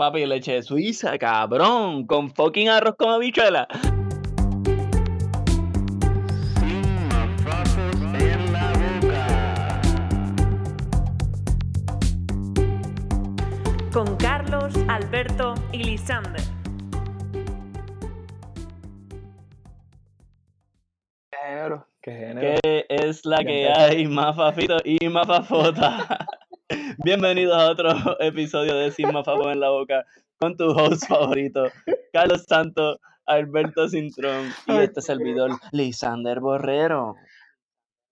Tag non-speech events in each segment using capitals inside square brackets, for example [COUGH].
Papi, leche suiza, cabrón. Con fucking arroz con habichuela. en la boca. con Carlos, Alberto y Lisander. género, qué género. ¿Qué es la que hay, más fafito y más fafota? [LAUGHS] Bienvenidos a otro [LAUGHS] episodio de Sin Mafafo en la boca con tu host favorito, Carlos Santos, Alberto Cintrón y este servidor, Lisander Borrero.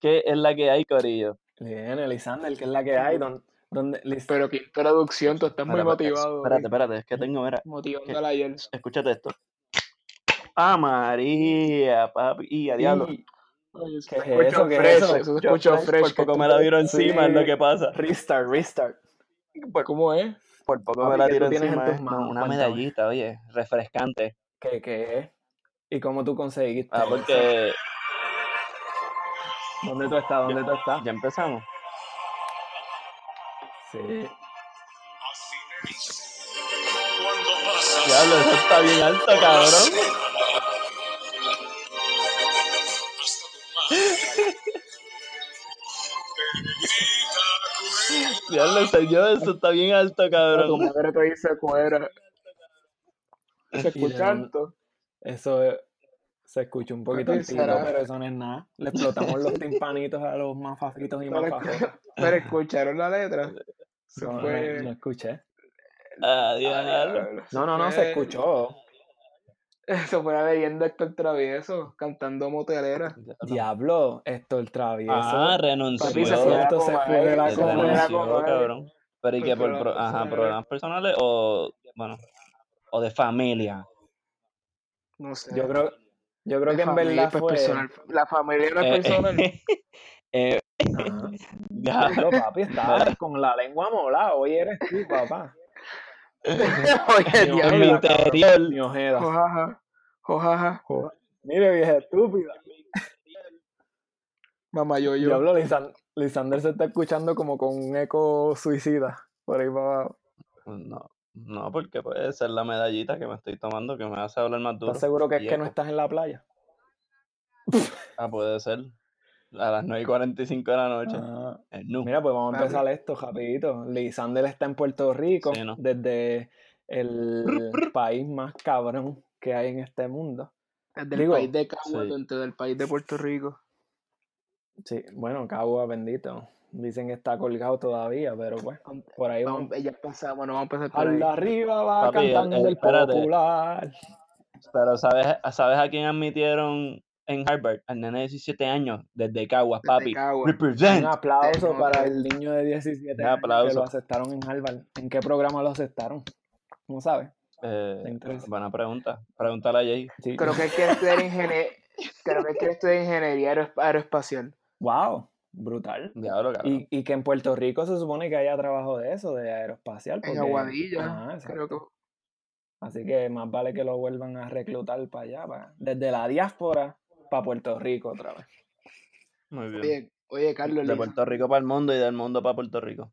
¿Qué es la que hay, Corillo? Bien, Elisander, ¿qué es la que hay? ¿Dónde, dónde- Lis- Pero qué introducción, tú estás muy Espérate, motivado. Espérate, espérate, es que tengo, mira, Motivando la escúchate esto. ¡Ah, María, papi! ¡Y a diablo! Oye, eso ¿Qué es eso? ¿Qué es fresh, eso? eso se Yo escuchó fresh, fresh. Por poco me la viro encima, es lo que pasa. Restart, restart. ¿Cómo es? Por poco Papi, me la ¿qué tú tiro en encima. manos? una medallita, oye, refrescante. ¿Qué, qué es? ¿Y cómo tú conseguiste Ah, porque ¿Dónde tú estás? ¿Dónde tú estás? ya empezamos. Sí. Diablo, eso está bien alto, cabrón. Diablo, señor, eso está bien alto, Tu cabrón. madre te dice fuera. [LAUGHS] Se ¿Y de escucha alto. Eso es- se escucha un poquito altito, pero eso no es nada. Le explotamos los timpanitos a los más fafitos y más Pero, fafotas. [LAUGHS] pero escucharon la letra. Se No, no, fue. no escuché. Ah, No, no, no, se fue- escuchó. [LAUGHS] Eso fue la leyenda Héctor Travieso cantando motelera. Diablo, esto el travieso. Ah, renunció. Papi, se se fue, a esto se fue de la se Se a renunció, cabrón. Pero ¿y Por qué? Por, problemas pro- ajá, personales. problemas personales o, bueno, o de familia. No sé. Yo creo, yo creo De que en verdad pues, fue. personal. La familia no es Eh, personal. [LAUGHS] eh, Ajá. ya. Diablo, papi, estabas con la lengua molada. Hoy eres tú, papá. [LAUGHS] Oye, Dios En mi interior. Mi ojeda. Jojaja. Jojaja. Jo- Mire, vieja estúpida. Mamá yo yo. Diablo, Lisan- Lisander se está escuchando como con un eco suicida. Por ahí para abajo. No, no, porque puede ser la medallita que me estoy tomando que me hace hablar más duro. ¿Estás seguro que es que no estás en la playa? Ah, puede ser. A las 9 y 45 de la noche. Ah, no. Mira, pues vamos a empezar esto rapidito. Lisander está en Puerto Rico, Sí, ¿no? desde el país más cabrón que hay en este mundo. Desde el Digo, país de Cagua, sí. dentro del país de Puerto Rico. Sí, bueno, Cagua bendito. Dicen que está colgado todavía, pero pues, por ahí vamos. Vamos, ya pasamos, bueno, vamos a empezar por ahí. Al arriba va Papi, el- cantando el- el espérate. popular. Pero ¿sabes, ¿sabes a quién admitieron en Harvard? Al nene de 17 años, desde Caguas, Desde papi. Caguas. Represent. Un aplauso no, para el niño de 17 Un años que aplauso. lo aceptaron en Harvard. ¿En qué programa lo aceptaron? ¿No sabes? Eh, buena pregunta. Pregúntale a Jay. Sí. Creo que quiere estudiar ingeniería. Creo que quiere estudiar ingeniería aeroespacial. Wow, brutal. Diablo. Y, y que en Puerto Rico se supone que haya trabajo de eso, de aeroespacial. En Aguadilla. Ajá, creo que. Así que más vale que lo vuelvan a reclutar para allá, para- desde la diáspora para Puerto Rico otra vez. Muy bien. Oye, oye Carlos, de Puerto Rico para el mundo y del mundo para Puerto Rico.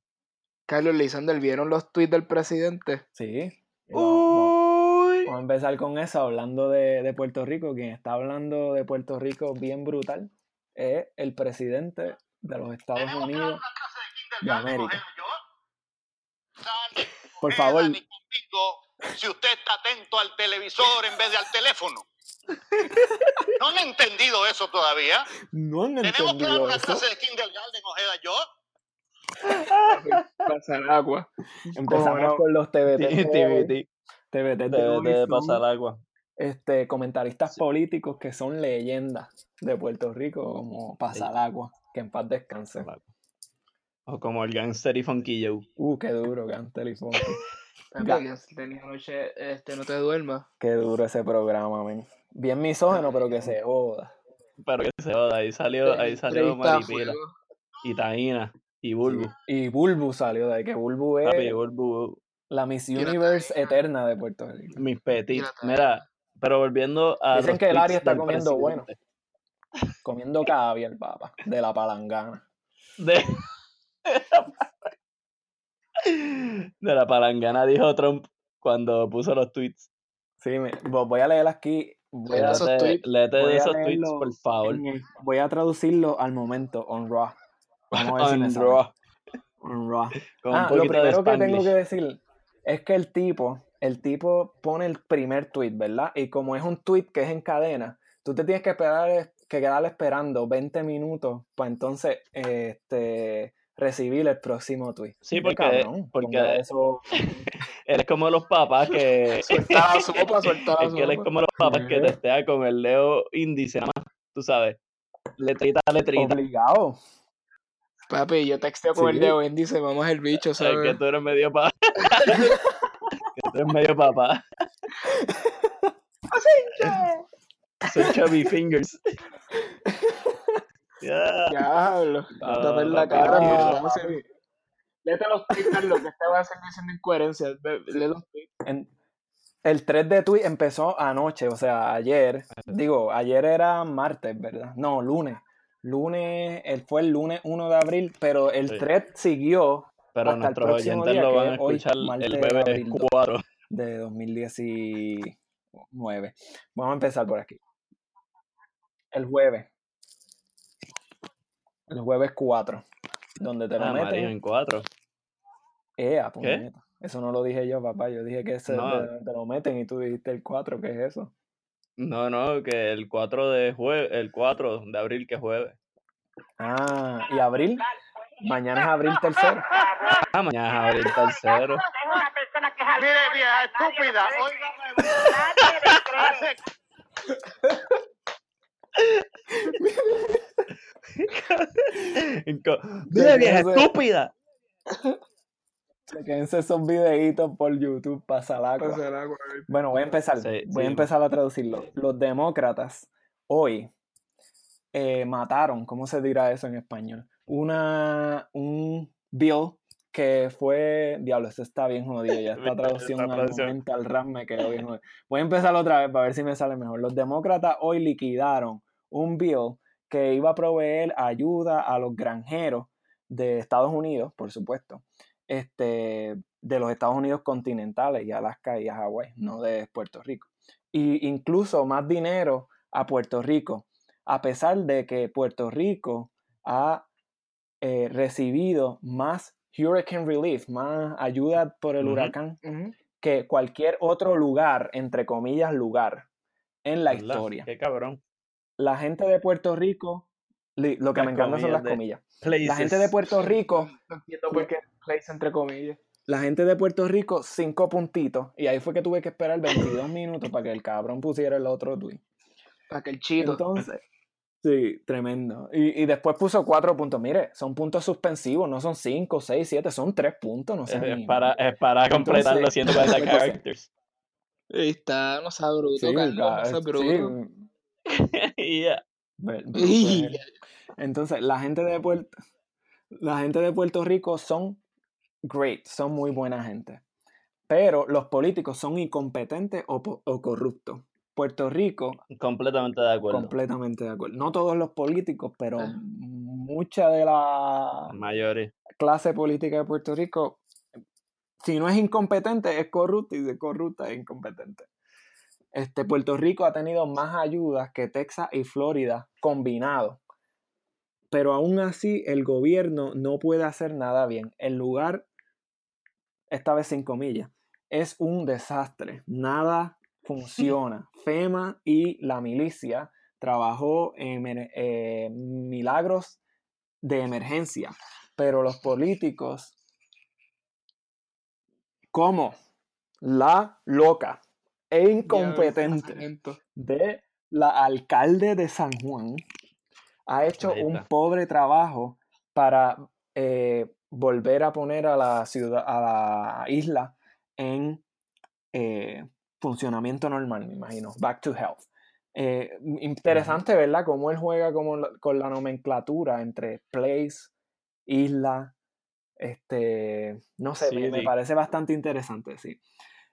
Carlos Lisander, ¿vieron los tweets del presidente? Sí. Y Vamos, vamos- Uy. vamos a empezar con eso, hablando de, de Puerto Rico. Quien está hablando de Puerto Rico bien brutal es el presidente de los Estados Unidos de América. Por favor, ni conmigo si usted está atento al televisor en vez de al teléfono. No han entendido eso todavía. no han Tenemos que dar entendido una eso. clase de kindergarten, Ojeda, yo. [LAUGHS] Pasar agua. Empezamos no? con los TBT. TBT. TBT de pasar agua. este, comentaristas políticos que son leyendas de Puerto Rico, como Pasalagua, que en paz descanse. O como el gangster y Funky Joe. Uh, qué duro, Gantel y Funky. [LAUGHS] Tenía noche, este, no te duermas. Qué duro ese programa, men. Bien misógeno, pero que se joda. Pero que se joda, ahí salió, ahí salió Maripila. Y Taina. Y Bulbu. Y Bulbu salió de ahí, que Bulbu es Papi, Bulbu. la Miss Universe eterna de Puerto Rico. Mis petit. Mira, pero volviendo a. Dicen los que el Ari tweets está comiendo bueno. Comiendo caviar, papá, de la palangana. De... [LAUGHS] de la palangana dijo Trump cuando puso los tweets. Sí, me- vo- voy a leer aquí. Voy a, Esos tweets, léete voy de a esos tweets, leerlo por favor. el- voy a traducirlo al momento, on Raw. Vamos a. [LAUGHS] Raw, Raw. Ah, lo primero que tengo que decir es que el tipo, el tipo pone el primer tweet, ¿verdad? Y como es un tweet que es en cadena, tú te tienes que esperar, que quedar esperando 20 minutos para entonces este, recibir el próximo tweet. Sí, porque- cabrón, porque- eso. [LAUGHS] Eres como los papás que. [LAUGHS] Suelta la sopa, suelta la es que él es sopa. como los papás que testea con el dedo índice, nada más. Tú sabes. Letrita letrita. Obligado. Papi, yo texteo con Sí. el dedo índice, vamos el bicho, Es que ¿sabes? tú eres medio papá. [LAUGHS] que tú eres medio papá. [LAUGHS] Son chubby fingers. [LAUGHS] Ya. Diablo. Ah, Dame la papi, cara, ah. pero vamos a ver. Léete los tweets, Carlos, que este va a seguir diciendo incoherencias. Ve- Lee los tweets. En- el 3 de tweet empezó anoche, o sea, ayer. Digo, ayer era martes, ¿verdad? No, lunes. Lunes, él fue el lunes 1 de abril, pero el Sí. thread siguió Pero Hasta el nuestros próximo oyentes día, lo van a es hoy, escuchar martes el de jueves abril dos. 4. de 2019. Vamos a empezar por aquí. El jueves. El jueves 4. Donde te lo Ah, María, meten. en 4. Ea, puñeta. Eso no lo dije yo, papá. Yo dije que ese No. te, te lo meten y tú dijiste el 4. ¿Qué es eso? No, no, que el 4 de jue el 4 de abril que es jueves. Ah, ¿y abril? Mañana es abril tercero. Ah, mañana es abril tercero. Mire, vieja estúpida, óigame. ¡Mira, vieja estúpida! Chequense esos videitos por YouTube, pasa la Pasa el agua. Bueno, voy a empezar. Sí, voy a empezar a traducirlo. Los demócratas hoy eh, mataron, ¿cómo se dirá eso en español? Una, un bill que fue. Diablo, esto está bien jodido. Ya esta traducción al rap me quedó bien jodido. Voy a empezar otra vez para ver si me sale mejor. Los demócratas hoy liquidaron un bill que iba a proveer ayuda a los granjeros de Estados Unidos, por supuesto, este, de los Estados Unidos continentales y Alaska y a Hawái, no de Puerto Rico. Y incluso más dinero a Puerto Rico, a pesar de que Puerto Rico ha eh, recibido más hurricane relief, más ayuda por el huracán que cualquier otro lugar, entre comillas, lugar en la ¿Verdad? historia. Qué cabrón. La gente de Puerto Rico, lo que Las me encanta son las comillas. La gente de. Puerto Rico No entiendo por qué place entre comillas. La gente de Puerto Rico, cinco puntitos. Y ahí fue que tuve que esperar 22 minutos para que el cabrón pusiera el otro tweet. Para que el chito. Entonces, sí, tremendo. Y, y después puso cuatro puntos. Mire, son puntos suspensivos, no son cinco, seis, siete, son tres puntos. No Es, sé. es para, es para completar los Entonces- [LAUGHS] 140 entonces- characters. Ahí está, no sea bruto, Sí, Carlos, no sea sí, bruto. [LAUGHS] Yeah. [LAUGHS] eres. Entonces, la gente de Puerto, la gente de Puerto Rico son great, son muy buena gente. Pero los políticos son incompetentes o, o corruptos. Puerto Rico Completamente de acuerdo. Completamente de acuerdo. No todos los políticos, pero Ah. mucha de la Mayores. clase política de Puerto Rico, si no es incompetente, es corrupta y si es corrupta es incompetente. Este, Puerto Rico ha tenido más ayudas que Texas y Florida combinados. Pero aún así el gobierno no puede hacer nada bien. El lugar, esta vez sin comillas, es un desastre. Nada funciona. [LAUGHS] FEMA y la milicia trabajó en eh, milagros de emergencia, pero los políticos, como la loca e incompetente de la alcalde de San Juan, ha hecho un pobre trabajo para eh, volver a poner a la ciudad, a la isla en eh, funcionamiento normal, me imagino. Back to health. Eh, interesante, ¿verdad? Cómo él juega como la- con la nomenclatura entre place, isla, este, no sé, me, me Sí. parece bastante interesante, sí.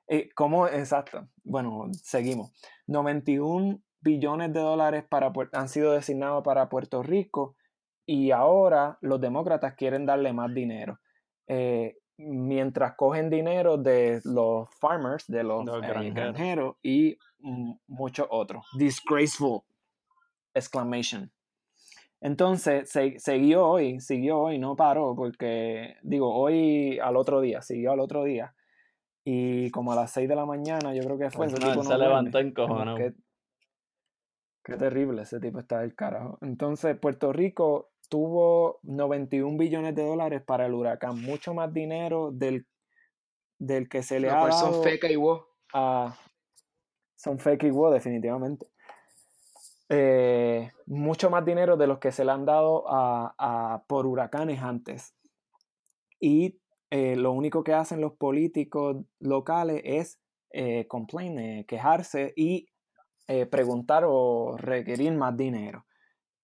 Eh, ¿Cómo? Exacto. Bueno, seguimos. 91 billones de dólares para, han sido designados para Puerto Rico y ahora los demócratas quieren darle más dinero. Eh, mientras cogen dinero de los farmers, de los, Los eh, granjeros. granjeros y muchos otros. Disgraceful! Exclamation. Entonces, se- siguió hoy, siguió hoy, no paró, porque, digo, hoy al otro día, siguió al otro día. Y como a las 6 de la mañana, yo creo que fue. ese No, se duerme. levantó Como encojonado. que- Qué terrible, ese tipo está del carajo. Entonces, Puerto Rico tuvo 91 billones de dólares para el huracán, mucho más dinero del, del que se le Lo ha cual dado son feca y a... Son fake y wow, definitivamente. Eh, mucho más dinero de los que se le han dado a, a- por huracanes antes. Y eh, lo único que hacen los políticos locales es eh, complain, eh, quejarse y preguntar o requerir más dinero.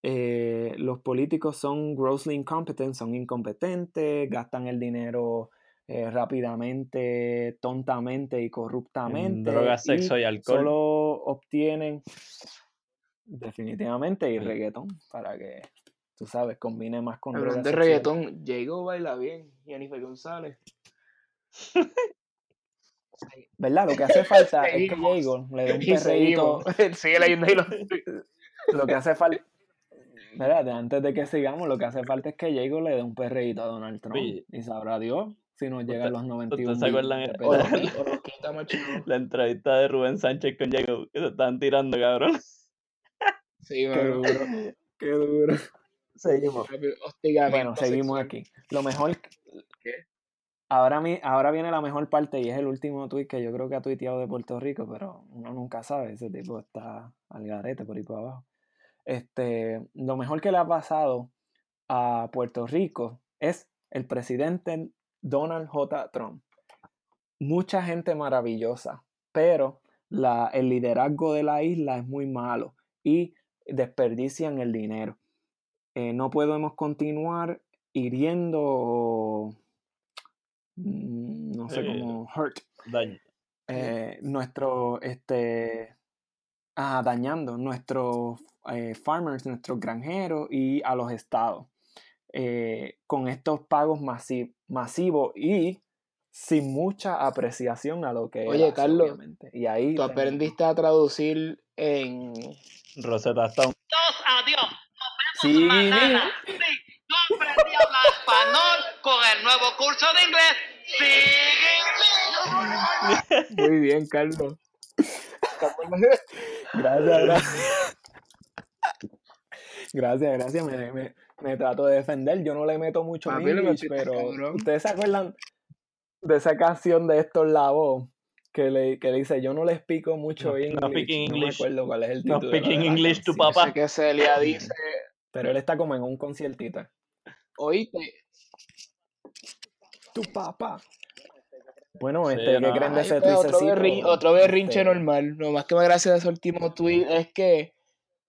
Eh, los políticos son grossly incompetent, son incompetentes, gastan el dinero eh, rápidamente, tontamente y En corruptamente. drogas, y sexo y alcohol. Solo obtienen definitivamente y reggaetón para que, tú sabes, combine más con Hablando de y reggaetón, Jago baila bien. Jennifer González. [LAUGHS] ¿Verdad? Lo que hace falta es que. Diego le dé un Y perreíto. [LAUGHS] Sigue leyendo ahí los [LAUGHS] Lo que hace falta. Espérate, antes de que sigamos, lo que hace falta es que Diego le dé un perreíto a Donald Trump. Oye. Y sabrá Dios si nos llegan Usted- los 91 ¿Ustedes se acuerdan? [LAUGHS] macho. La entrevista de Rubén Sánchez con Jacob, que se estaban tirando, cabrón. [LAUGHS] Sí, Qué duro, qué duro. Seguimos. Bueno, seguimos sexual. aquí. Lo mejor. ¿Qué? Ahora, mi, ahora viene la mejor parte y es el último tweet que yo creo que ha tuiteado de Puerto Rico, pero uno nunca sabe. Ese tipo está al garete por ahí por abajo. Este, lo mejor que le ha pasado a Puerto Rico es el presidente Donald J. Trump. Mucha gente maravillosa, pero la, el liderazgo de la isla es muy malo y desperdician el dinero. Eh, no podemos continuar hiriendo mm, no sé cómo hurt eh, nuestro este dañando nuestros eh, farmers, nuestros granjeros y a los estados eh, con estos pagos masi- masivos y sin mucha apreciación a lo que Oye, Carlos, obviamente. Y ahí Tú tenemos- aprendiste a traducir en. Rosetta Stone. adiós. Sí, Mañana. Sí, yo aprendí a hablar español con el nuevo curso de inglés. Sigue Muy bien, Carlos. [LAUGHS] Gracias, gracias. [LAUGHS] Gracias, gracias. Me, me- me trato de defender. Yo no le meto mucho Papi, English, metiste, pero cabrón. ¿ustedes se acuerdan de esa canción de Héctor Lavoe? Que le, que le dice, yo no le explico mucho No- no English. speaking No me acuerdo cuál es el No título. de speaking English canción. papá. Sé que Celia dice. Pero él está como en un conciertito. Oíste. Tu papá. Bueno, Sí, este, ¿qué no. creen de ese pues, otro, berrin- otro berrinche Este, normal. Lo más que me gracia de ese último tweet es que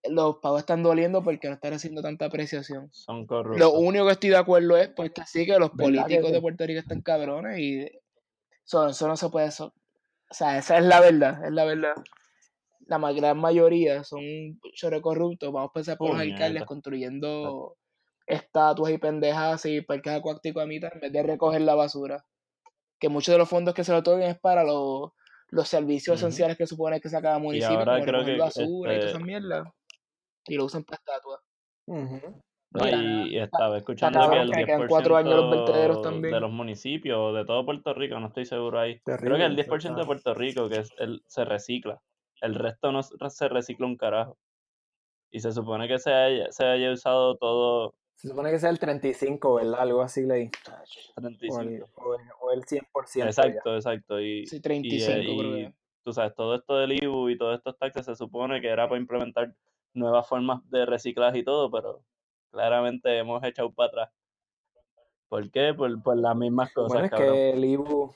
los pagos están doliendo porque no están recibiendo tanta apreciación. Son corruptos. Lo único que estoy de acuerdo es pues que sí que los ¿Verdad que políticos sí? de Puerto Rico están cabrones y eso, eso no se puede eso. O sea, esa es la verdad, es la verdad. La gran mayoría son chorre corruptos. Vamos a pensar por los alcaldes construyendo estatuas y pendejas y parques acuáticos a mitad en vez de recoger la basura. Que muchos de los fondos que se le otorgan es para los, los servicios esenciales que supone que saca cada municipio, ahora como creo basura y todas este, esas mierdas. Y lo usan para estatuas. Y, y estaba escuchando que el que 10% quedan cuatro años los vertederos también. de los municipios, de todo Puerto Rico, no estoy seguro ahí. Creo que el Terrible, 10% eso de Puerto Rico que es el, se recicla. El resto no se se recicla un carajo. Y se supone que se haya, se haya usado todo Se supone que sea el 35, ¿verdad? Algo así leí. O 35. el, o el, o el 100% ya. Exacto, exacto. Y, Sí, y, 35 eh, creo y, que. tú sabes, todo esto del IBU y todos estos taxes se supone que era para implementar nuevas formas de reciclaje y todo, pero claramente hemos echado para atrás. ¿Por qué? Por, por las mismas cosas, Bueno, es cabrón. que el IBU,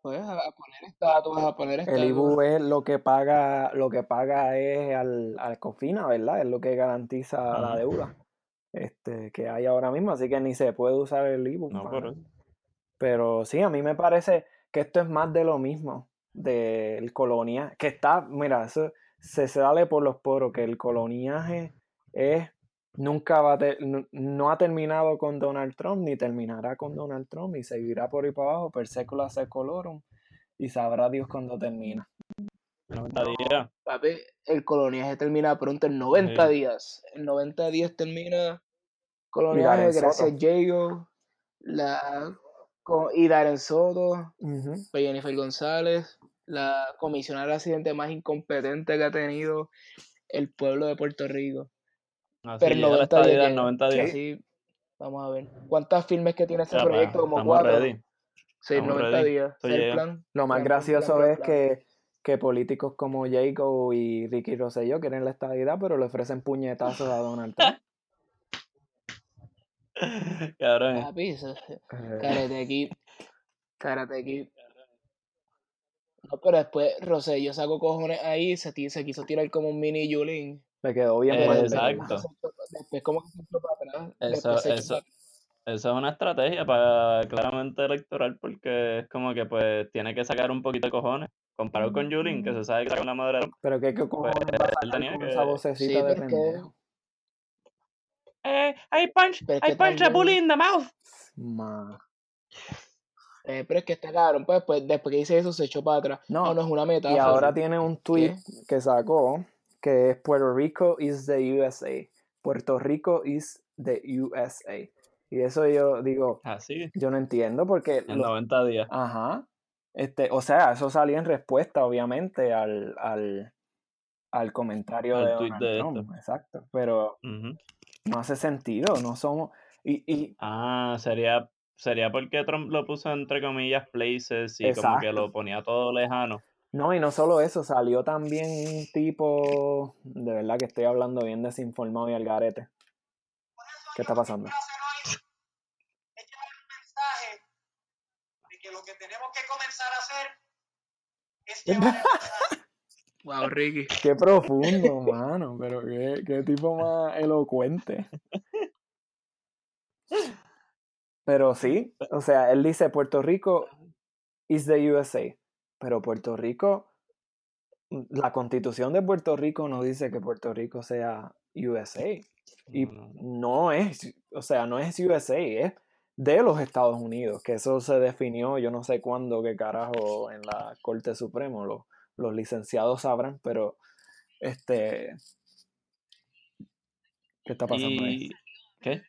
Pues a, poner estatuas, a poner el estatuas. IBU es lo que paga, lo que paga es al, al COFINA, ¿verdad? Es lo que garantiza la deuda este, que hay ahora mismo, así que ni se puede usar el. No, eso. Pero sí, a mí me parece que esto es más de lo mismo del coloniaje, que está, mira, eso se sale por los poros, que el coloniaje es nunca va a ter- no, no ha terminado con Donald Trump ni terminará con Donald Trump y seguirá por ahí para abajo per secula secolorum y sabrá Dios cuándo termina. 90 días. Papi, el coloniaje termina pronto en 90 Sí. días. En 90 días termina Coloniaje gracias. Jago, la, co- y Darren Soto, Ujú. pues Jennifer González, la comisionada residente más incompetente que ha tenido el pueblo de Puerto Rico. Así Pero en llega la 90 días estadidad en llega. 90 días. Así, vamos a ver. ¿Cuántas filmes que tiene pues, proyecto? Como cuatro. ready. Sí, Estamos 90 ready. días. El plan. Lo más Plan, gracioso plan, plan, es plan. que, que políticos como Jacob y Ricky Rosselló quieren la estadidad, pero le ofrecen puñetazos a Donald Trump. [LAUGHS] [LAUGHS] Cabrón. Papi, eso- Karate Kid. Karate Kid. No, pero después Rosselló sacó cojones ahí, se, se quiso tirar como un mini Yulín. le quedó bien Eh, exacto. Después como que se echó para atrás. Eso, eso, para- eso es una estrategia para claramente electoral porque es como que pues tiene que sacar un poquito de cojones. Comparado con Julin, que se sabe que saca una madre. Pero qué qué cojones va a él sacar tenía con que- esa vocecita Sí, de que- pendejo. Eh, I punch, Pero es I que punch a bully in the mouth. Ma. Eh, pero es que está cabrón, pues, pues después que dice eso se echó para atrás. No, No, no es una Y metáfora. ahora tiene un tweet que sacó que es Puerto Rico is the USA. Puerto Rico is the USA. Y eso yo digo, Así, yo no entiendo porque en lo- 90 días. Ajá. Este, o sea, eso salió en respuesta, obviamente, al, al, al comentario Al de Donald de Trump. Exacto. Pero. No hace sentido, no somos. Y, y Ah, sería, sería porque Trump lo puso entre comillas places y como que lo ponía todo lejano. no, y no solo eso, salió también un tipo, de verdad que estoy hablando bien desinformado y al garete. ¿Qué está pasando? que lo que tenemos que comenzar a hacer es [LAUGHS] llevar [LAUGHS] el mensaje. Wow, Ricky. Qué profundo, mano, pero qué, qué tipo más elocuente. Pero sí, o sea, él dice Puerto Rico is the USA, pero Puerto Rico, la constitución de Puerto Rico no dice que Puerto Rico sea USA. Y No, es, o sea, no es USA, es de los Estados Unidos, que eso se definió, yo no sé cuándo, qué carajo, en la Corte Suprema, los, los licenciados sabrán, pero este... ¿Qué está pasando ahí? ¿Qué?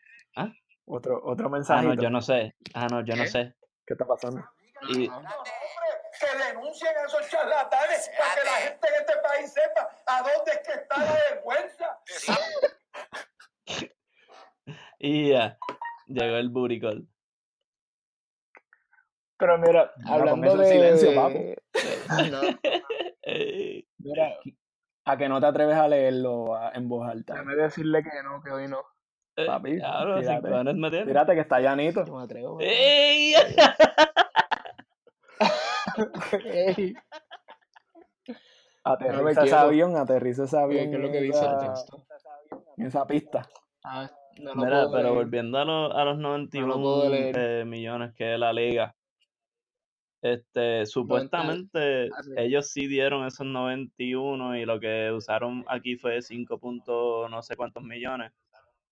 Otro, otro Ah, mensajito. no, yo no sé. Ah, no, yo no ¿Qué? sé. ¿Qué está pasando? Y, Que denuncien a esos charlatanes para que la gente en este país sepa a dónde es que está la vergüenza. [LAUGHS] y ya, llegó el call. Pero mira, hablando de... en silencio, [LAUGHS] No, Ey, mira, A que no te atreves a leerlo en voz alta. déjame decirle que no, que hoy no. eh, Papi, diablo, tírate. Tírate que está llanito. Yo me atrevo. pero- ¡Ey! [LAUGHS] Ey, [LAUGHS] Aterriza ese avión, aterriza ese avión. ¿Qué es lo que dice el esa- texto? En esa pista. Ah, no Mira, pero leer. volviendo a, lo- a los 91 puedo leer. eh, millones que es la liga, este, supuestamente ellos sí dieron esos 91 y lo que usaron aquí fue 5 puntos no sé cuántos millones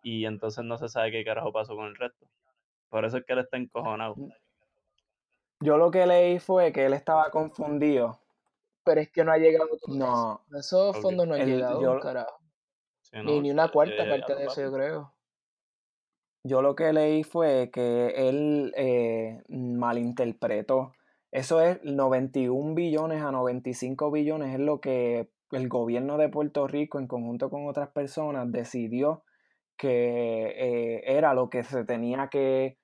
y entonces no se sabe qué carajo pasó con el resto. Por eso es que él está encojonado. Yo lo que leí fue que él estaba confundido. Pero es que no ha llegado todo No, eso. Esos fondos no han El- llegado, yo- carajo. Ni, no, ni una cuarta ya- parte de eso, yo creo. yo lo que leí fue que él eh, malinterpretó. Eso es 91 billones a 95 billones, es lo que el gobierno de Puerto Rico, en conjunto con otras personas, decidió que eh, era lo que se tenía que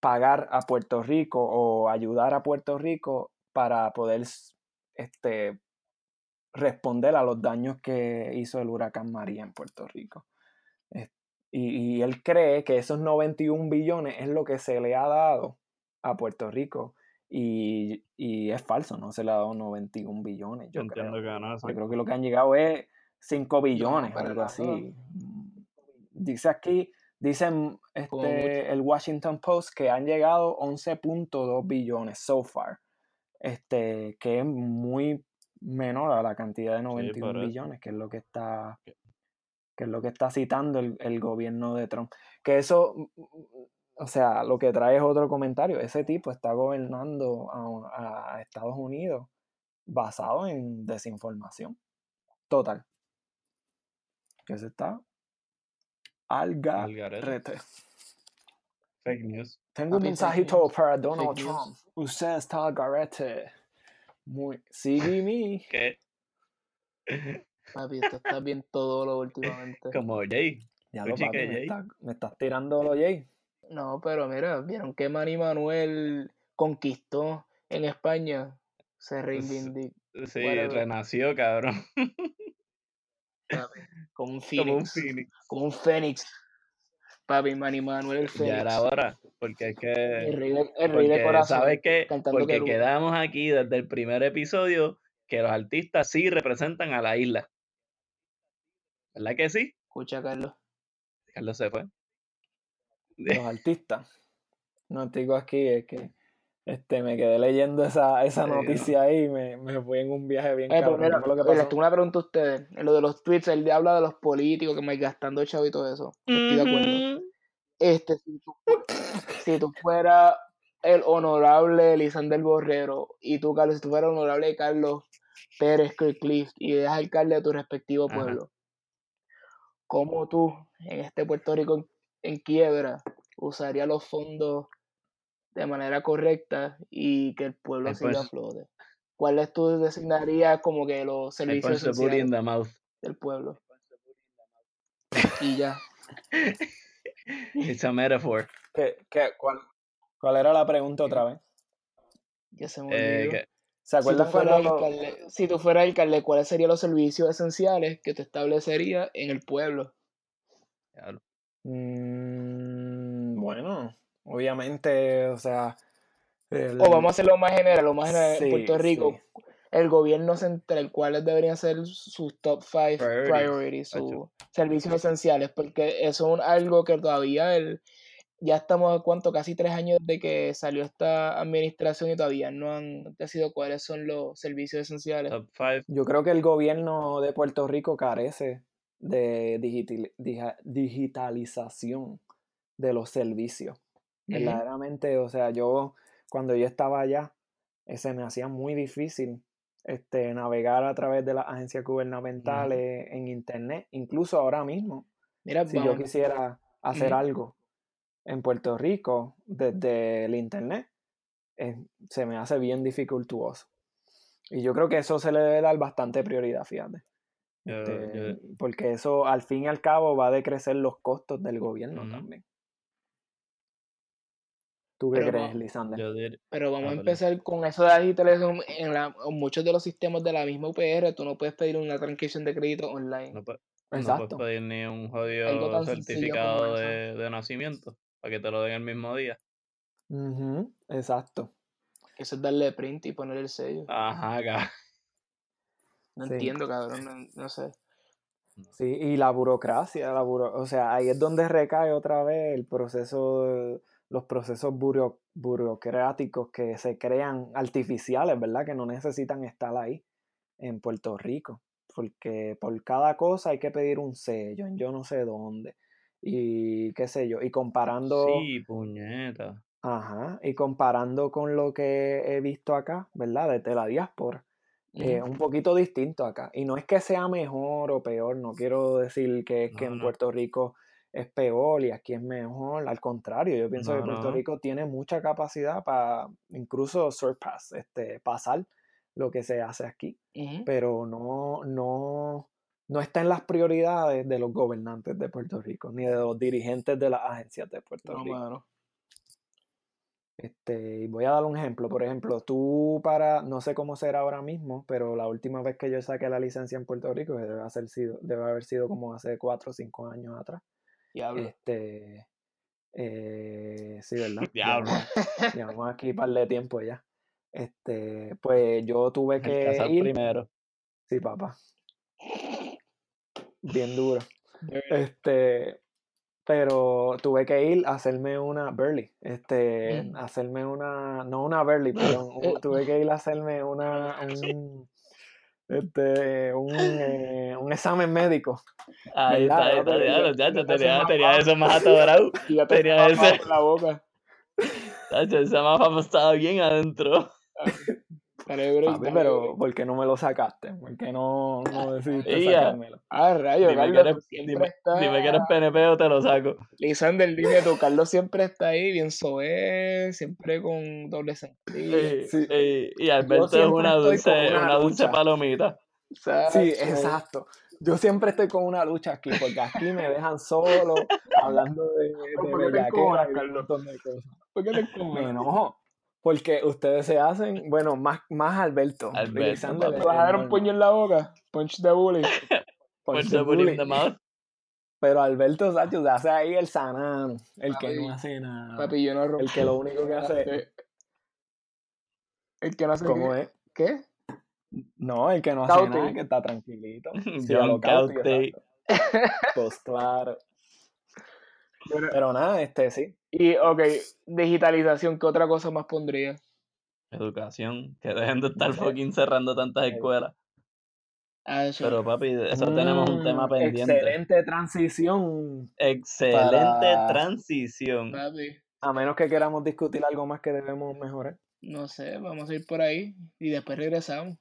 pagar a Puerto Rico o ayudar a Puerto Rico para poder este, responder a los daños que hizo el huracán María en Puerto Rico. Y él cree que esos 91 billones es lo que se le ha dado a Puerto Rico. Y, y es falso, no se le ha dado 91 billones. Yo, Yo creo. entiendo que no. Yo sí. creo que lo que han llegado es 5 billones, para algo así. Dice aquí, dicen este, el Washington Post que han llegado 11.2 billones so far. Este, que es muy menor a la cantidad de 91 por eso. billones, que es lo que está que es lo que está citando el, el gobierno de Trump. Que eso, o sea, lo que trae es otro comentario. Ese tipo está gobernando a, a Estados Unidos basado en desinformación total. Que se está al Algarete. garete. Fake news. Tengo un mensajito para Donald Fake news. Trump. Usted está al garete. Muy. Sigue me. [LAUGHS] ¿Qué? Papi, esto está bien [LAUGHS] todo lo últimamente. Como Jay. Ya lo papi, me, está- me estás tirando lo Jay. No, pero mira, vieron que Manny Manuel conquistó en España. Se reivindicó Sí, renació, cabrón. como un [LAUGHS] Como un Phoenix. Como un Fénix. Papi, Manny Manuel el Ya Fénix. era hora. Porque es El que. rey de, el rey de corazón. ¿sabes qué? Porque Querub. quedamos aquí desde el primer episodio que los artistas sí representan a la isla. ¿Verdad que sí? Escucha, Carlos. Carlos se fue. Los artistas. No te digo aquí, es que este, me quedé leyendo esa, esa noticia ahí y me, me fui en un viaje bien Eh, pero cabrón. mira, ¿Qué fue lo que les tengo una pregunta a ustedes. En lo de los tweets, él habla de los políticos que me gastando chavo y todo eso. Estoy de acuerdo. Este, si tú, fu- si tú fueras el honorable Lisander Borrero y tú, Carlos, si tú fueras el honorable Carlos Pérez Cliff y eres alcalde de tu respectivo Ajá. pueblo, ¿cómo tú, en este Puerto Rico en, quiebra, usarías los fondos de manera correcta y que el pueblo El siga a flote? ¿Cuáles tú designarías como que los servicios mouth. del pueblo? Y ya. [LAUGHS] It's a metaphor. ¿Qué- qué- cuál, cuál era la pregunta otra vez? Ya se me Eh, olvidó. que- ¿Se Si tú, acuerdan fueras lo- alcalde, si tú fueras alcalde, ¿cuáles serían los servicios esenciales que te establecería en el pueblo? diablo. Mm, bueno, obviamente, o sea... el- O vamos a hacerlo más general, lo más general en Sí, Puerto Rico. sí. El gobierno central, ¿cuáles deberían ser sus top five Priorities, priorities, sus servicios esenciales? Porque eso es algo que todavía el, ya estamos a cuánto, casi tres años de que salió esta administración y todavía no han decidido cuáles son los servicios esenciales. Top 5. Yo creo que el gobierno de Puerto Rico carece de digitalización de los servicios. Ujú. Verdaderamente, o sea, yo cuando yo estaba allá, eh, se me hacía muy difícil este, navegar a través de las agencias gubernamentales en internet, incluso ahora mismo. Mira, Si yo quisiera hacer algo en Puerto Rico desde el internet, eh, se me hace bien dificultuoso. Y yo creo que eso se le debe dar bastante prioridad, fíjate. Este, yo- porque eso al fin y al cabo va a decrecer los costos del gobierno también. ¿Tú qué Pero crees, Lisander? Pero vamos Ah, a perdón. empezar con eso de la digitalización. En, la, en muchos de los sistemas de la misma UPR, tú no puedes pedir una transcripción de crédito online. no, no puedes pedir ni un jodido certificado de, de nacimiento para que te lo den el mismo día. Ujú, Exacto. Eso es darle print y poner el sello. Ajá, cabrón. No Sí. entiendo, cabrón. No, no sé. Sí, y la burocracia, la buro- o sea, ahí es donde recae otra vez el proceso, los procesos buro- burocráticos que se crean artificiales, ¿verdad? Que no necesitan estar ahí en Puerto Rico, porque por cada cosa hay que pedir un sello en yo no sé dónde, y qué sé yo, y comparando, Sí, puñeta. ajá, y comparando con lo que he visto acá, ¿verdad? Desde la diáspora eh, un poquito distinto acá. Y no es que sea mejor o peor, no quiero decir que es que en no. Puerto Rico es peor y aquí es mejor. Al contrario, yo pienso No, que Puerto. Rico tiene mucha capacidad para incluso surpass, este, pasar lo que se hace aquí. Pero no, no, no está en las prioridades de los gobernantes de Puerto Rico, ni de los dirigentes de las agencias de Puerto Rico. mano. Este, y voy a dar un ejemplo. Por ejemplo, tú para, no sé cómo será ahora mismo, pero la última vez que yo saqué la licencia en Puerto Rico, que debe, haber sido, debe haber sido como hace cuatro o cinco años atrás. Diablo. Este, eh, sí, ¿verdad? [LAUGHS] Diablo. Llevamos, llevamos [LAUGHS] aquí un par de tiempo ya. Este, pues yo tuve El que casar ir. primero. Sí, papá. [LAUGHS] Bien duro. Este, pero tuve que ir a hacerme una Burley. Este, Mm. hacerme una, no una Burley, perdón. [LAUGHS] tuve que ir a hacerme una, un, este, un, eh, un examen médico. Ahí está, ahí está, ya, tenía, tenía eso más atorado. [LAUGHS] Ya te Tenía por la boca. [LAUGHS] Tacho, ese mapa estaba bien adentro. Papi, dale pero. ¿por qué no me lo sacaste? ¿Por qué no, no [LAUGHS] decidiste Ella. sacármelo? Ah, rayo, Dime que Carlos, eres, dime, está... dime que eres PNP o te lo saco. Lisander, dime tú, Carlos siempre está ahí, bien soez, siempre con doble sentido. Eh, Sí. eh, y Alberto es una dulce, una una dulce palomita. Sí, Exacto. exacto. Yo siempre estoy con una lucha aquí, porque aquí me dejan solo, hablando de, de ¿Por qué te bellaquera encojonas, y de un Carlos? montón de cosas. ¿Por qué te Me enojo, porque ustedes se hacen, bueno, más, más Alberto. Alberto, Lisander papi. es ¿Te vas a dar un puño en la boca? Punch the bully. Por [LAUGHS] Punch ser the bully in the mouth. Pero Alberto Sacho se hace ahí el sanano, el que no hace nada. Papi, yo no rompo. El que lo único que hace, El que no hace ¿cómo qué? es? ¿Qué? No, el que no hace Caute. nada, que está tranquilito. [LAUGHS] Sí, John lo Cauti. Pues claro. Pero- Pero nada, este sí. Y, ok, digitalización, ¿qué otra cosa más pondría? Educación. Que dejen de estar fucking cerrando tantas escuelas. Ah, eso. Pero papi, eso tenemos un tema Mm, pendiente. Excelente transición. Excelente para- transición. Papi, A menos que queramos discutir algo más que debemos mejorar. no sé, vamos a ir por ahí y después regresamos.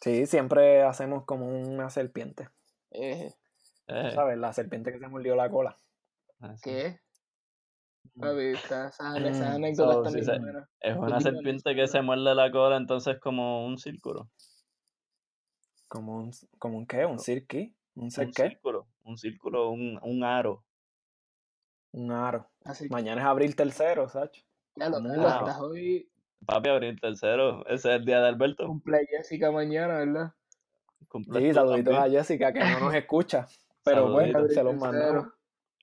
Sí, siempre hacemos como una serpiente. Eh, Eh, ¿Sabes? La serpiente que se mordió la cola. así. ¿Qué? Papi, está- esas, esas Mm, anécdotas so, también sí, se- buenas. Es una serpiente que se muerde la cola, entonces como un círculo. ¿Como un, como un qué? ¿Un cirqui? ¿Un Un círculo. Un círculo, un, un aro. Un aro. Así que, Mañana es abril tercero, Sacho. ya lo, aro. estás hoy Papi, abril tercero. Ese es el día de Alberto. cumple Jessica mañana, ¿verdad? Cumples Sí, saluditos a. Jessica que no nos escucha. [LAUGHS] Pero bueno, se los mandamos.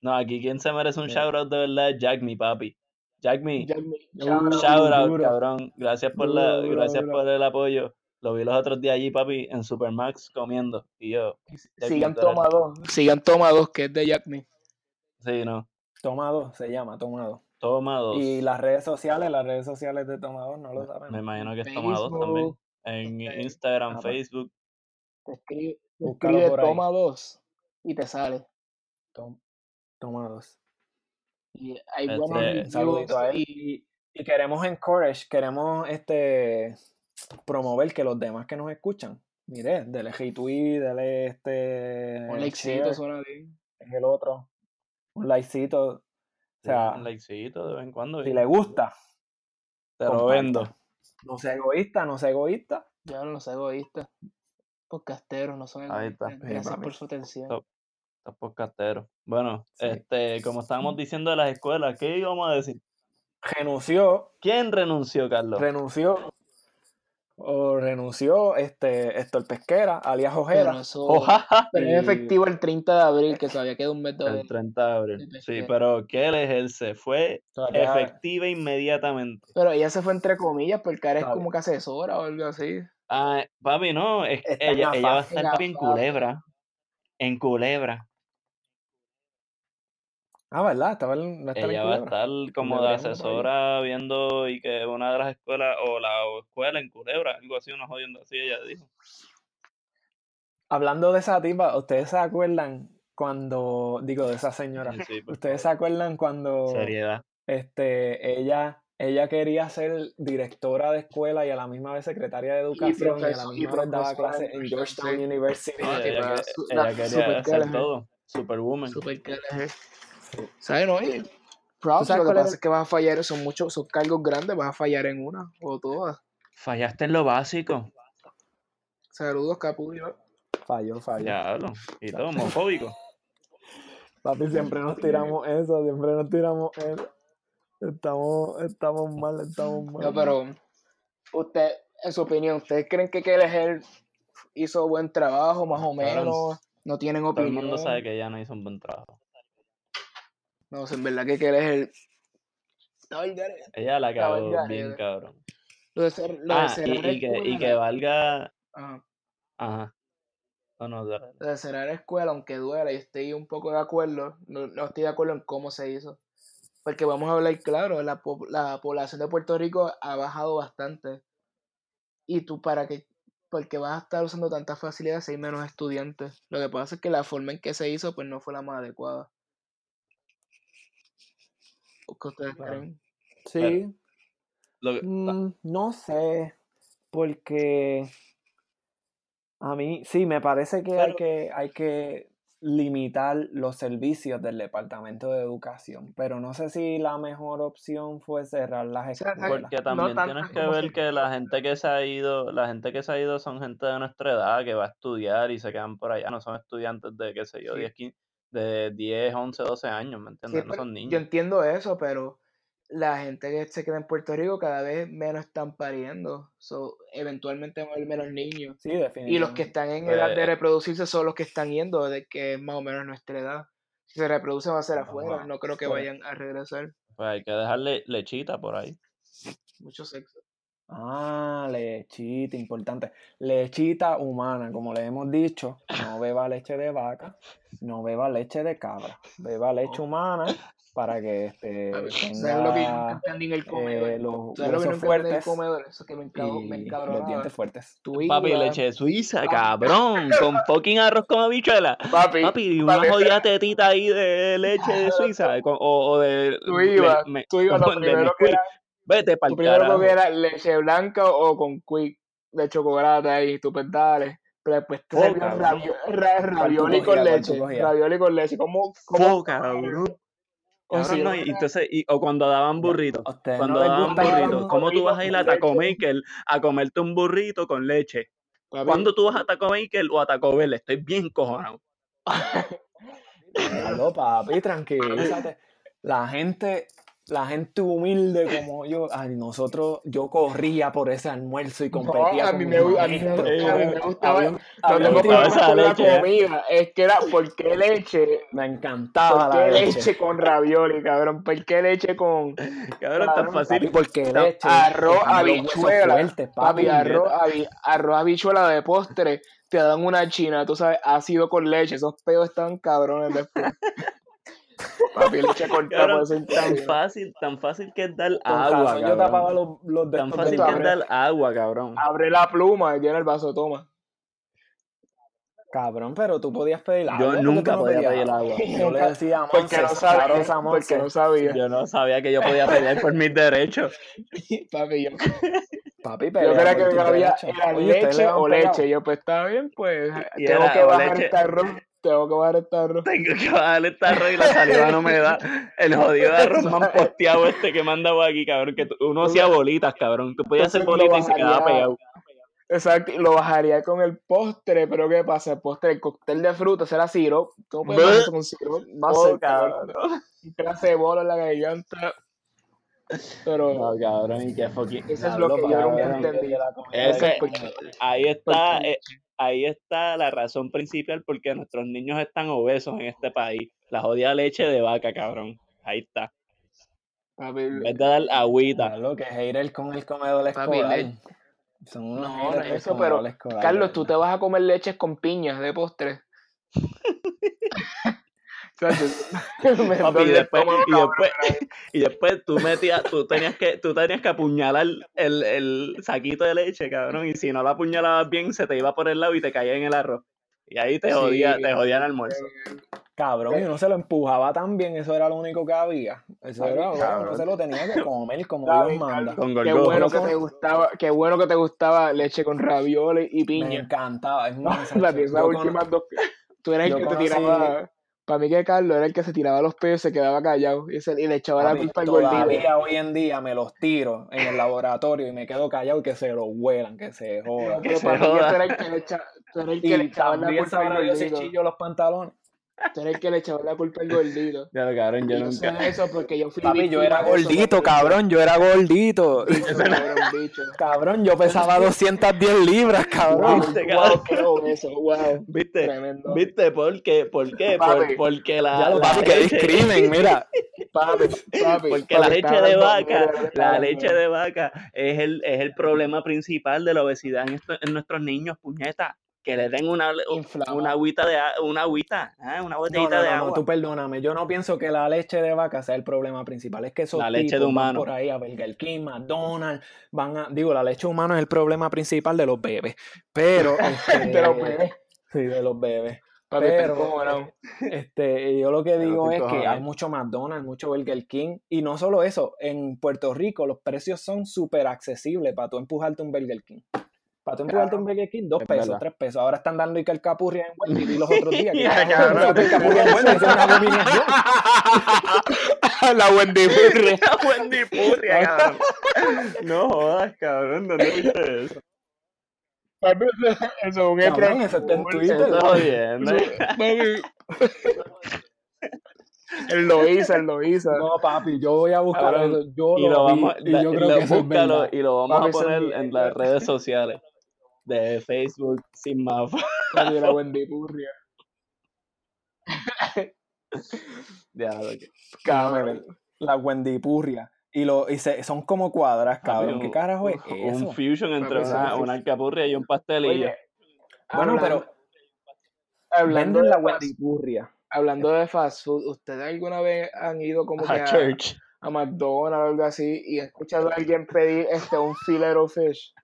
No, aquí quien se merece un Sí. shout out de verdad es Jack, mi papi. Jack, me. Me- Uh, shout out. Shout out, duro. cabrón. Gracias por la, Duro, gracias duro. por el apoyo. Lo vi los otros días allí, papi, en Supermax comiendo. Y yo, Jack Sigan. Toma 2. Sigan Toma 2, que es de Jack Me. sí, no. Tomado, se llama Tomado. Toma dos. Y las redes sociales, las redes sociales de Tomado no lo Me saben. imagino que es Toma dos también. Facebook, En Instagram, ah, pues. Facebook. te escribe, te escribe. Toma 2 y te sale. Tom- Tomados. Y hay Este, buenos a él. y queremos encourage, queremos este promover que los demás que nos escuchan, mire, dele retweet, dele este un likecito suena bien. es el otro, un likecito, o sea, un likecito de vez en cuando. si le gusta, te lo vendo. no sea egoísta, no sea egoísta, Ya no los egoístas. Podcasteros no son Ahí está. egoístas. Gracias por su atención. Top. Estos podcasteros. Bueno, Sí. este, como estábamos [LAUGHS] diciendo de las escuelas, ¿qué íbamos a decir? renunció, ¿Quién renunció, Carlos? renunció, o renunció este Héctor Pesquera, alias Ojeda, [LAUGHS] Pero eso es efectivo el 30 de abril, que todavía queda un mes de El 30 de abril. Sí, pero que él ejerce fue todavía- efectiva inmediatamente. Pero ella se fue entre comillas porque ahora es como que asesora o algo así. Ah, papi, no, es- ella, la ella va a estar En papi. Culebra. En Culebra. Ah, ¿verdad? Estaba en, en Ella va a estar como de asesora viendo y que una de las escuelas, o la escuela en Culebra, algo así, una jodiendo así, ella dijo. Hablando de esa tipa, ¿ustedes se acuerdan cuando, digo, de esa [LAUGHS] señora, Sí, sí, por ¿ustedes se acuerdan cuando Seriedad. este, ella, ella quería ser directora de escuela y a la misma vez secretaria de educación y, a la misma vez daba clases en Georgetown, sí. University? Sí, ella, quería hacer carajo. todo. Superwoman. Super carajo. ¿Sabes? No, props, sabes lo que pasa es que vas a fallar, son muchos, son cargos grandes, vas a fallar en una o todas. Fallaste en lo básico. Saludos, capullo. Falló, falló. Diablo. Y todo, homofóbico. Papi, siempre nos tiramos eso, siempre nos tiramos eso. Estamos, estamos mal, estamos mal. No, pero usted, en su opinión, ¿ustedes creen que Kelleher hizo buen trabajo, más o menos? No tienen Todo el opinión. mundo sabe que ella no hizo un buen trabajo. No, en verdad que Kelleher... Ay, garete. Ella la cagó en bien, garete. cabrón. Lo de, lo de Ah, cerrar y, y que, y que valga. Ajá. Ajá. No, no. Lo de cerrar escuela, aunque duela, y estoy un poco de acuerdo, no, no estoy de acuerdo en cómo se hizo. Porque vamos a hablar claro, la, po- la población de Puerto Rico ha bajado bastante. Y tú para que porque vas a estar usando tantas facilidades si hay menos estudiantes. Lo que pasa es que la forma en que se hizo pues no fue la más adecuada. ¿Qué ustedes Claro. creen? Sí, Lo que- Mm, no sé, porque a mí sí, me parece que hay que hay que limitar los servicios del Departamento de Educación, pero no sé si la mejor opción fue cerrar las escuelas. Porque también tienes que ver que la gente que se ha ido, la gente que se ha ido son gente de nuestra edad que va a estudiar y se quedan por allá, no son estudiantes de, qué sé yo, Sí. 10, 15, de 10, 11, 12 años, ¿me Sí, entiendes? No pero son yo niños. entiendo eso, pero la gente que se queda en Puerto Rico cada vez menos están pariendo. So, eventualmente van a haber menos niños. Sí, Y los que definitivamente. están en edad de Pues- reproducirse son los que están yendo, de que es más o menos nuestra edad. Si se reproducen va a ser afuera, Ajá. no creo que vayan a regresar. Pues hay que dejarle lechita por ahí. Mucho sexo. Ah, lechita, importante. Lechita humana, como le hemos dicho, no beba leche de vaca, no beba leche de cabra, beba leche Oh. humana para que este, A ver, ¿Sabes lo que yo nunca tenga entendí en el comedor? eh, los ¿Sabes lo que huesos nunca entendí en el fuertes comedor? Eso que me, encabo- me y los dientes fuertes. Tu Papi, leche suiza, Papi. cabrón, con [LAUGHS] fucking arroz con habichuela. Papi, Papi, una papi, jodida tetita ahí de leche de [LAUGHS] Suiza con- o, o de... tú ibas, tú ibas, [LAUGHS] lo de primero que era, Vete tú pa'l primero carajo. que era leche blanca o con quick de chocolate pues dale. Pero después te Oh, ravioli con ¿Cuál tú leche, ravioli con leche, ¿cómo? cómo Fo, cabrón. O no, y entonces, y- o cuando daban burritos. ¿A ustedes Cuando no daban burritos. ¿Cómo tú vas a ir a [LAUGHS] Taco? Maker a comerte un burrito con leche? ¿Cuándo tú vas a Taco Maker o a Taco Bell? Estoy bien cojonado. Déjalo, papi, tranquilízate. La gente, la gente humilde como yo, ay, nosotros, yo corría por ese almuerzo y competía a mí me, a mí a mí me gustaba, Había había esa la comida, es que era, ¿por qué leche? Me encantaba ¿Por la qué leche. leche con ravioli, cabrón? ¿Por qué leche con Cabrón, Cabrón, tan fácil. porque Está- leche. arroz, habichuela? fuertes, Papi, papi. arroz, habi- arroz, habichuela de postre, te dan una china, tú sabes, ácido con leche, esos pedos estaban cabrones después. [LAUGHS] Papi, leche cortada tan fácil, tan fácil que es dar Con agua, razón, yo tapaba cabrón. los, los de Tan fácil que es dar agua, cabrón. Abre la pluma y tiene el vaso, toma. Cabrón, pero tú podías pedir agua. Yo ¿por qué nunca no podía pedir agua. [LAUGHS] Yo le decía a Porque no sabía, porque no sabía. Yo no sabía que yo podía pelear por mis derechos. [LAUGHS] Papi, yo, Papi, yo pelea creía que había era Oye, ¿ustedes le leche o leche. Yo, pues está bien, pues Y tengo era que bajar leche- este arroz. Tengo que bajar este arroz. Tengo que bajar el arroz y la saliva no me da. El jodido [LAUGHS] de arroz man posteado este que me han dado aquí, cabrón. Que uno hacía bolitas, cabrón. Tú podías hacer bolitas y se quedaba pegado. Exacto, lo bajaría con el postre, pero ¿qué pasa? El postre, el cóctel de fruta, será sirop. ¿Cómo puedes eso con sirop? Más Oh, cerca, cabrón. Un clase de bola en la garganta. Pero No, cabrón, y qué fucking. eso es lo que yo nunca cabrón. entendí. Ese- Porque- ahí está, eh, ahí está la razón principal porque nuestros niños están obesos en este país. La jodida leche de vaca, cabrón. Ahí está. papi, En vez de dar agüita. Lo que hater con el comedor Papi, escolar. le- Son unos No, no eso, pero, escolar, Carlos, tú te vas a comer leches con piñas de postre. [LAUGHS] Me [LAUGHS] Papi, y después, y después, y después tú metías, tú tenías que, tú tenías que apuñalar el, el saquito de leche, cabrón, y si no lo apuñalabas bien, se te iba por el lado y te caía en el arroz. Y ahí te Sí. jodía, te jodía el almuerzo. Cabrón, y uno se lo empujaba también, eso era lo único que había. Eso era, bueno, cabrón. uno se lo tenía que comer como Dios manda. Con Qué bueno que te gustaba, qué bueno que te gustaba leche con ravioles y Me piña. encantaba. Es [LAUGHS] más, dos. Tú eres el que te tiraba. Para mí que Carlos era el que se tiraba los pelos y se quedaba callado. Y, se- y le echaba la culpa al gordito. todavía hoy en día me los tiro en el laboratorio y me quedo callado y que se los huelan, que se jodan. Pero se para mí tú el que le, el que echaba la culpa al gordito. chillo los pantalones. Tú eres el que le echaba la culpa al gordito. Ya lo cabrón, yo nunca. eso porque yo fui Papi, yo era eso, gordito, cabrón, yo era gordito. [LAUGHS] Bicho, cabrón. Cabrón, yo pesaba [LAUGHS] 210 libras, Wow, cabrón. Viste, cabrón. wow. ¿Viste? Tremendo. ¿Viste? ¿Por qué? ¿Por qué? Papi. Por- porque la, Ya lo la papi, que discrimen, [LAUGHS] mira. Papi, papi. Porque la leche de vaca, la leche de vaca es el, es el problema principal de la obesidad en, esto- en nuestros niños, puñeta. Que le den una, una agüita de una agüita, ah, una botellita no, de no, agua. no, tú perdóname. Yo no pienso que la leche de vaca sea el problema principal. Es que esos La leche de tipos van humano. por ahí a Burger King, McDonald's, van a... Digo, la leche humana es el problema principal de los bebés. Pero... [LAUGHS] De los este, bebés. Sí, de los bebés. Papi, Pero. Este, yo lo que digo es que hay mucho McDonald's, mucho Burger King. Y no solo eso, en Puerto Rico los precios son súper accesibles para tú empujarte un Burger King. Para tú empujarte un Burger King, dos Es pesos, verdad. tres pesos. Ahora están dando y que el capurria en Wendy. Vi los [LAUGHS] otros días. que Ya, estaban cabrón. dando el capurria en Wendy, es una abominación. [LAUGHS] la Wendy Burria. Wendy Purria, cabrón. No jodas, cabrón, ¿dónde viste eso? Eso es un April eso está en. Twitter. Estás [LAUGHS] Él lo hizo, él lo hizo. No, papi, yo voy a buscar eso. Yo Y lo lo vi vamos, y yo creo lo- que eso es búscalo verdad. y lo vamos Papi, a es poner en las redes sociales de Facebook sin más. [LAUGHS] Papi, la Wendy Burria. Diablo, [LAUGHS] que- Cabrón, la Wendy Purria. Y, lo, y se- son como cuadras, cabrón. ¿Qué carajo es un, eso? un fusion entre una, es- una alcapurria y un pastelillo. Oye, Bueno, hablando- pero hablando venden de la fast- Wendy Purria. Hablando de fast food, ¿ustedes alguna vez han ido como que a a, church. a McDonald's o algo así y han escuchado a alguien pedir este un filet of fish?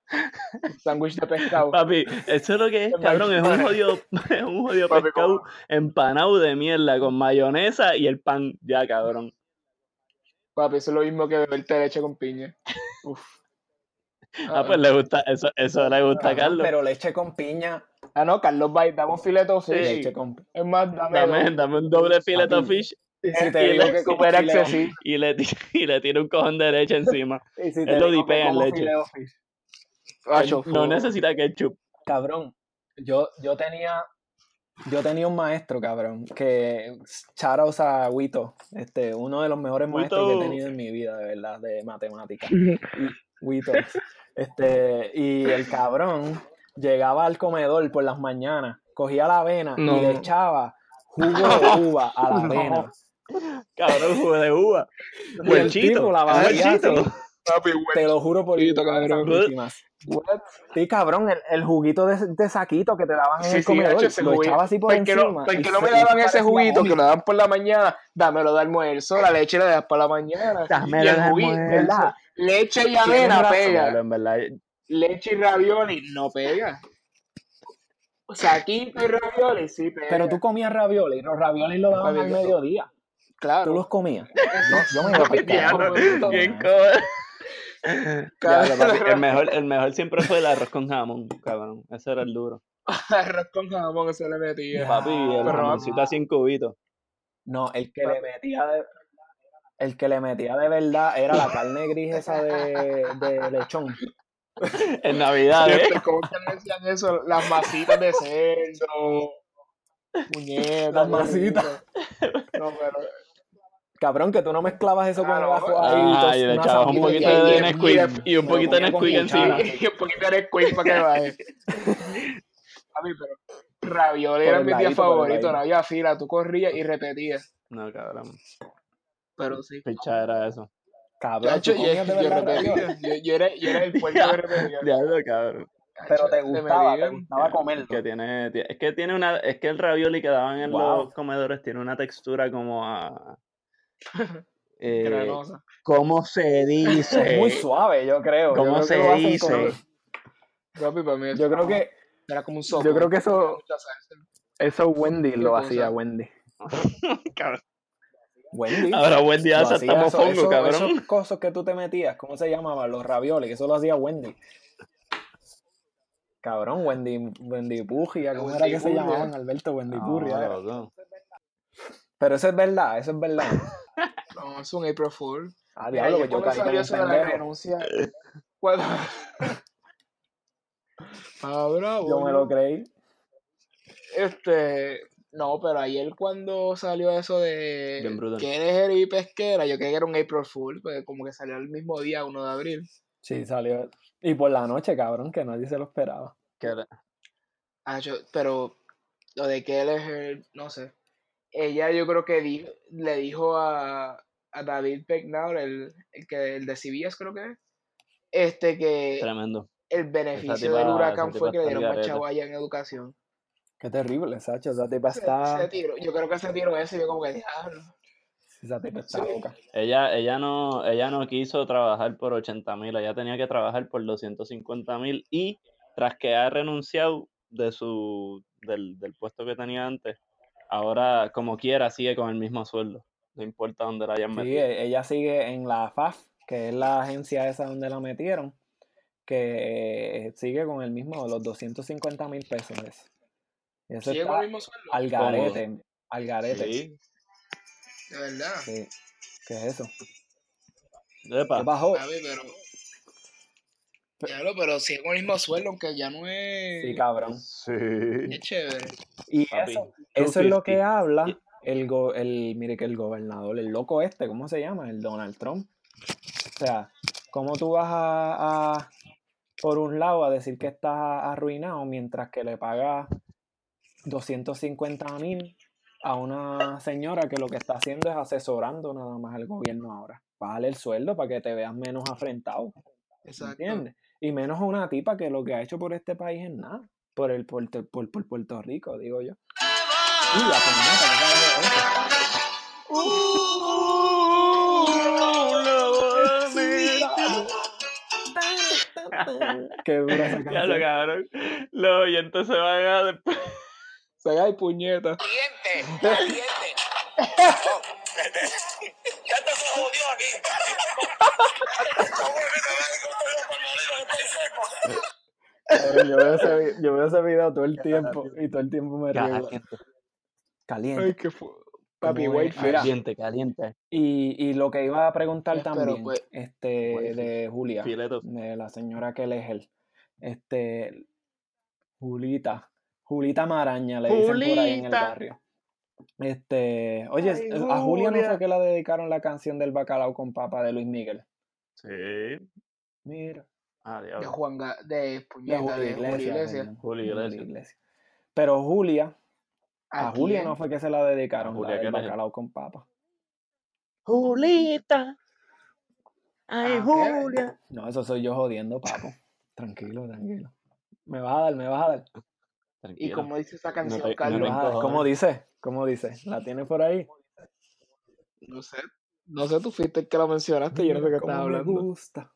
Un sándwich de pescado. Papi, eso es lo que es, [LAUGHS] cabrón. Es un jodido, [LAUGHS] es un jodido Papi, pescado ¿cómo? empanado de mierda con mayonesa y el pan. Ya, cabrón. Papi, eso es lo mismo que beberte leche con piña. Uf. Ah, pues le gusta, eso, eso le gusta a Carlos. Pero leche con piña. Ah, no, Carlos va dame un filet of fish. Sí. Es más, dame, Dame, dame un doble Papi. fish Y si te y digo le- que accesible. y le, y le [LAUGHS] tira un cojón de leche encima. [LAUGHS] y si Él lo dipea en leche. fish. No necesita ketchup. Cabrón, yo, yo tenía yo tenía un maestro, cabrón, que charos a Wito, este, uno de los mejores maestros que he tenido en mi vida, de verdad, de matemáticas. [LAUGHS] Wito. Este, y el cabrón llegaba al comedor por las mañanas, cogía la avena No. y le echaba jugo de [LAUGHS] uva a la No. avena. Cabrón, jugo de uva. Papi, te lo juro por Dios, cabrón. What? Sí, cabrón, el, el juguito de, de saquito que te daban en Sí, el sí, comedor, ese lo echaba así por ¿Por qué no, encima. por y qué no me daban ese juguito que lo daban por la mañana? Dámelo de almuerzo, la leche la das por la mañana. Dámelo y el juguito. ¿verdad? Leche y avena pega. en verdad. Leche y ravioli no pega. Saquito y ravioli sí pega. Pero tú comías ravioli, los ravioli los daban al mediodía. claro. Tú los comías. [LAUGHS] No, yo me iba a pescar. Diablo, Diablo, bien el [LAUGHS] mejor, el mejor siempre fue el arroz con jamón, cabrón. Ese era el duro. Arroz con jamón se le metía. Papi, el jamoncito así en cubitos. No, el que le metía de, el que le metía de verdad era la carne gris esa de, de lechón. [LAUGHS] En Navidad, ¿eh? ¿Cómo que decían eso? Las masitas de cerdo. Puñetas. Las masitas. No, pero. Cabrón, que tú no mezclabas eso con Ah, el ajo ahí. Ah, y le echabas un poquito y- de Nesquik y un poquito de con Nesquik encima. Y [LAUGHS] un poquito de Nesquik para que baje. Papi, pero ravioli era mi día favorito. No había fila, tú corrías y repetías. No, cabrón. Pero sí. Picha era eso. Cabrón, Chacho, tú yo, de yo repetía. Yo, yo era, yo era el puerco que repetía. Diablo, cabrón. Pero te gustaba, te gustaba comerlo. Que tiene, ti- es que tiene una, es que el ravioli que daban en Wow. los comedores tiene una textura como a, [LAUGHS] eh, Granosa. ¿cómo se dice? Es muy suave, yo creo. Yo ¿Cómo creo que se dice? con- Papi, para mí Yo creo que, era como un sopa. yo creo que eso, eso Wendy ¿Qué lo hacía Wendy. [LAUGHS] Cabrón. Wendy. Ahora hacía está eso- mofongo, eso- cabrón. Esos cosas que tú te metías, ¿cómo se llamaban? Los ravioles, que eso lo hacía Wendy. Cabrón, Wendy, Wendy Purria, ¿cómo era Wendy que se Purria. llamaban, Alberto? Wendy Purria. No, era. loco. Pero eso es verdad, eso es verdad. [LAUGHS] No, es un April Fool. Ah, diablo, yo que yo caí como salió un eso de la renuncia. Cuando... [LAUGHS] [LAUGHS] ah, bravo. Yo me ¿no? lo creí. Este. No, pero ayer cuando salió eso de que eres y pesquera, yo creí que era un April Fool, porque como que salió el mismo día, 1 de abril. Sí, salió. Y por la noche, cabrón, que nadie se lo esperaba. Era- Ah, yo- pero lo de que él es el- no sé. Ella yo creo que di- le dijo a, a David Pecknow, el, el que el de CBS creo que es, este que, Tremendo. el beneficio tipa- del huracán fue que le dieron más chavo allá en educación. Qué terrible, Sacho. Esa tipa está. se tiró, yo creo que se tiró eso y yo como que diablo. Esa tipa está Sí. loca. Ella, ella no, ella no quiso trabajar por 80 mil, ella tenía que trabajar por 250 mil y tras que ha renunciado de su, del, del puesto que tenía antes, ahora como quiera sigue con el mismo sueldo, no importa dónde la hayan Sí, metido. e- ella sigue en la FAF, que es la agencia esa donde la metieron, que eh, sigue con el mismo, los 250 mil pesos. ese. Eso con está el mismo sueldo. al garete, al garete. Sí, De verdad. Sí. ¿Qué es eso? Epa, ¿Qué bajó? Papi, pero. Diablo, pero sigue con el mismo sueldo, aunque ya no es. Sí, cabrón. sí. Es chévere. Y Papi, eso, eso es lo que 250. habla el, go- el, mire que el gobernador, el loco este, ¿cómo se llama? El Donald Trump. O sea, ¿cómo tú vas a, a- por un lado, a decir que estás arruinado mientras que le pagas 250 mil a una señora que lo que está haciendo es asesorando nada más al gobierno ahora? Bájale el sueldo para que te veas menos afrentado, Exacto. ¿entiendes? Y menos a una tipa que lo que ha hecho por este país es nada. Por el Puerto, por, por Puerto Rico, digo yo. Uy, la ¿qué dura esa Ya lo cabrón. Los oyentes se van a después. El puñeta. Caliente, [LAUGHS] caliente. Oh, [LAUGHS] Ya te se jodió aquí. Cabrón, Yo veo, ese, yo veo ese video todo el tiempo y todo el tiempo me río. Caliente, Caliente. Ay, caliente, caliente. Y, y lo que iba a preguntar Espero, también, pues. este, Pues, de Julia, de la señora que es él, este, Julita, Julita Maraña le dicen por ahí en el Julita. barrio. Este, oye, Ay, a Julia no fue que le dedicaron la canción del bacalao con papa de Luis Miguel. Sí. Mira, Ah, De diablo. Juan Ga- de de Puñeta, de Julio de Julio Iglesias. Iglesias. Pero Julia, a, ¿A Julia no fue que se la dedicaron, Julia, la bacalao con papa. Julita. Ay, Ah. Julia. No, eso soy yo jodiendo, papo. Tranquilo, tranquilo. Me vas a dar, me vas a dar. ¿Y cómo dice esa canción, no Carlos? te vas a dar. ¿Cómo encojones. dice? ¿Cómo dice? ¿La tienes por ahí? No sé. No sé, tú fuiste el que lo mencionaste, yo no sé qué estás cómo me hablando. gusta.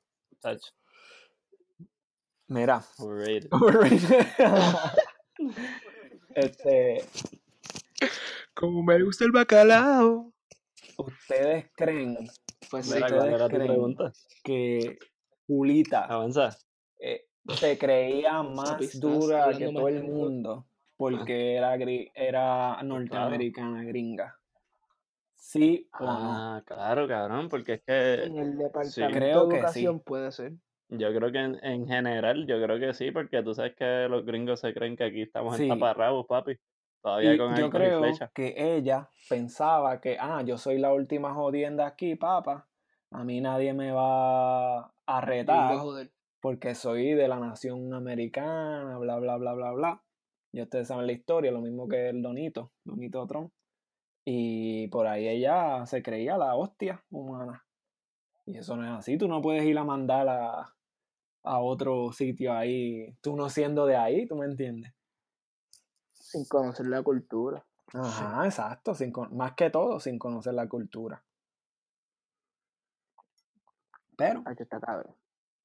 Mira. overrated. [LAUGHS] este, Como me gusta el bacalao. ¿ustedes creen Pues Sí, Mira, ustedes ¿cuál era tu creen- pregunta? que Julita Avanza. eh, se creía más dura que todo el mundo porque era, gri- era norteamericana gringa? ¿Sí o no? Ah, claro, cabrón, porque es que En el departamento Creo de que educación sí. puede ser. yo creo que en, en general, yo creo que sí, porque tú sabes que los gringos se creen que aquí estamos Sí. en taparrabos, papi. Todavía Y con yo y creo flechas. que ella pensaba que, ah, yo soy la última jodienda aquí, papá. A mí nadie me va a retar va a joder. Porque soy de la nación americana, bla, bla, bla, bla, bla. Y ustedes saben la historia, lo mismo que el Donito, Donito Trump. Y por ahí ella se creía la hostia humana. Y eso no es así, tú no puedes ir a mandar a, a otro sitio ahí, tú no siendo de ahí, ¿tú me entiendes? Sin conocer la cultura. Ajá, exacto, sin más que todo sin conocer la cultura. Pero Ay, que está cabrón.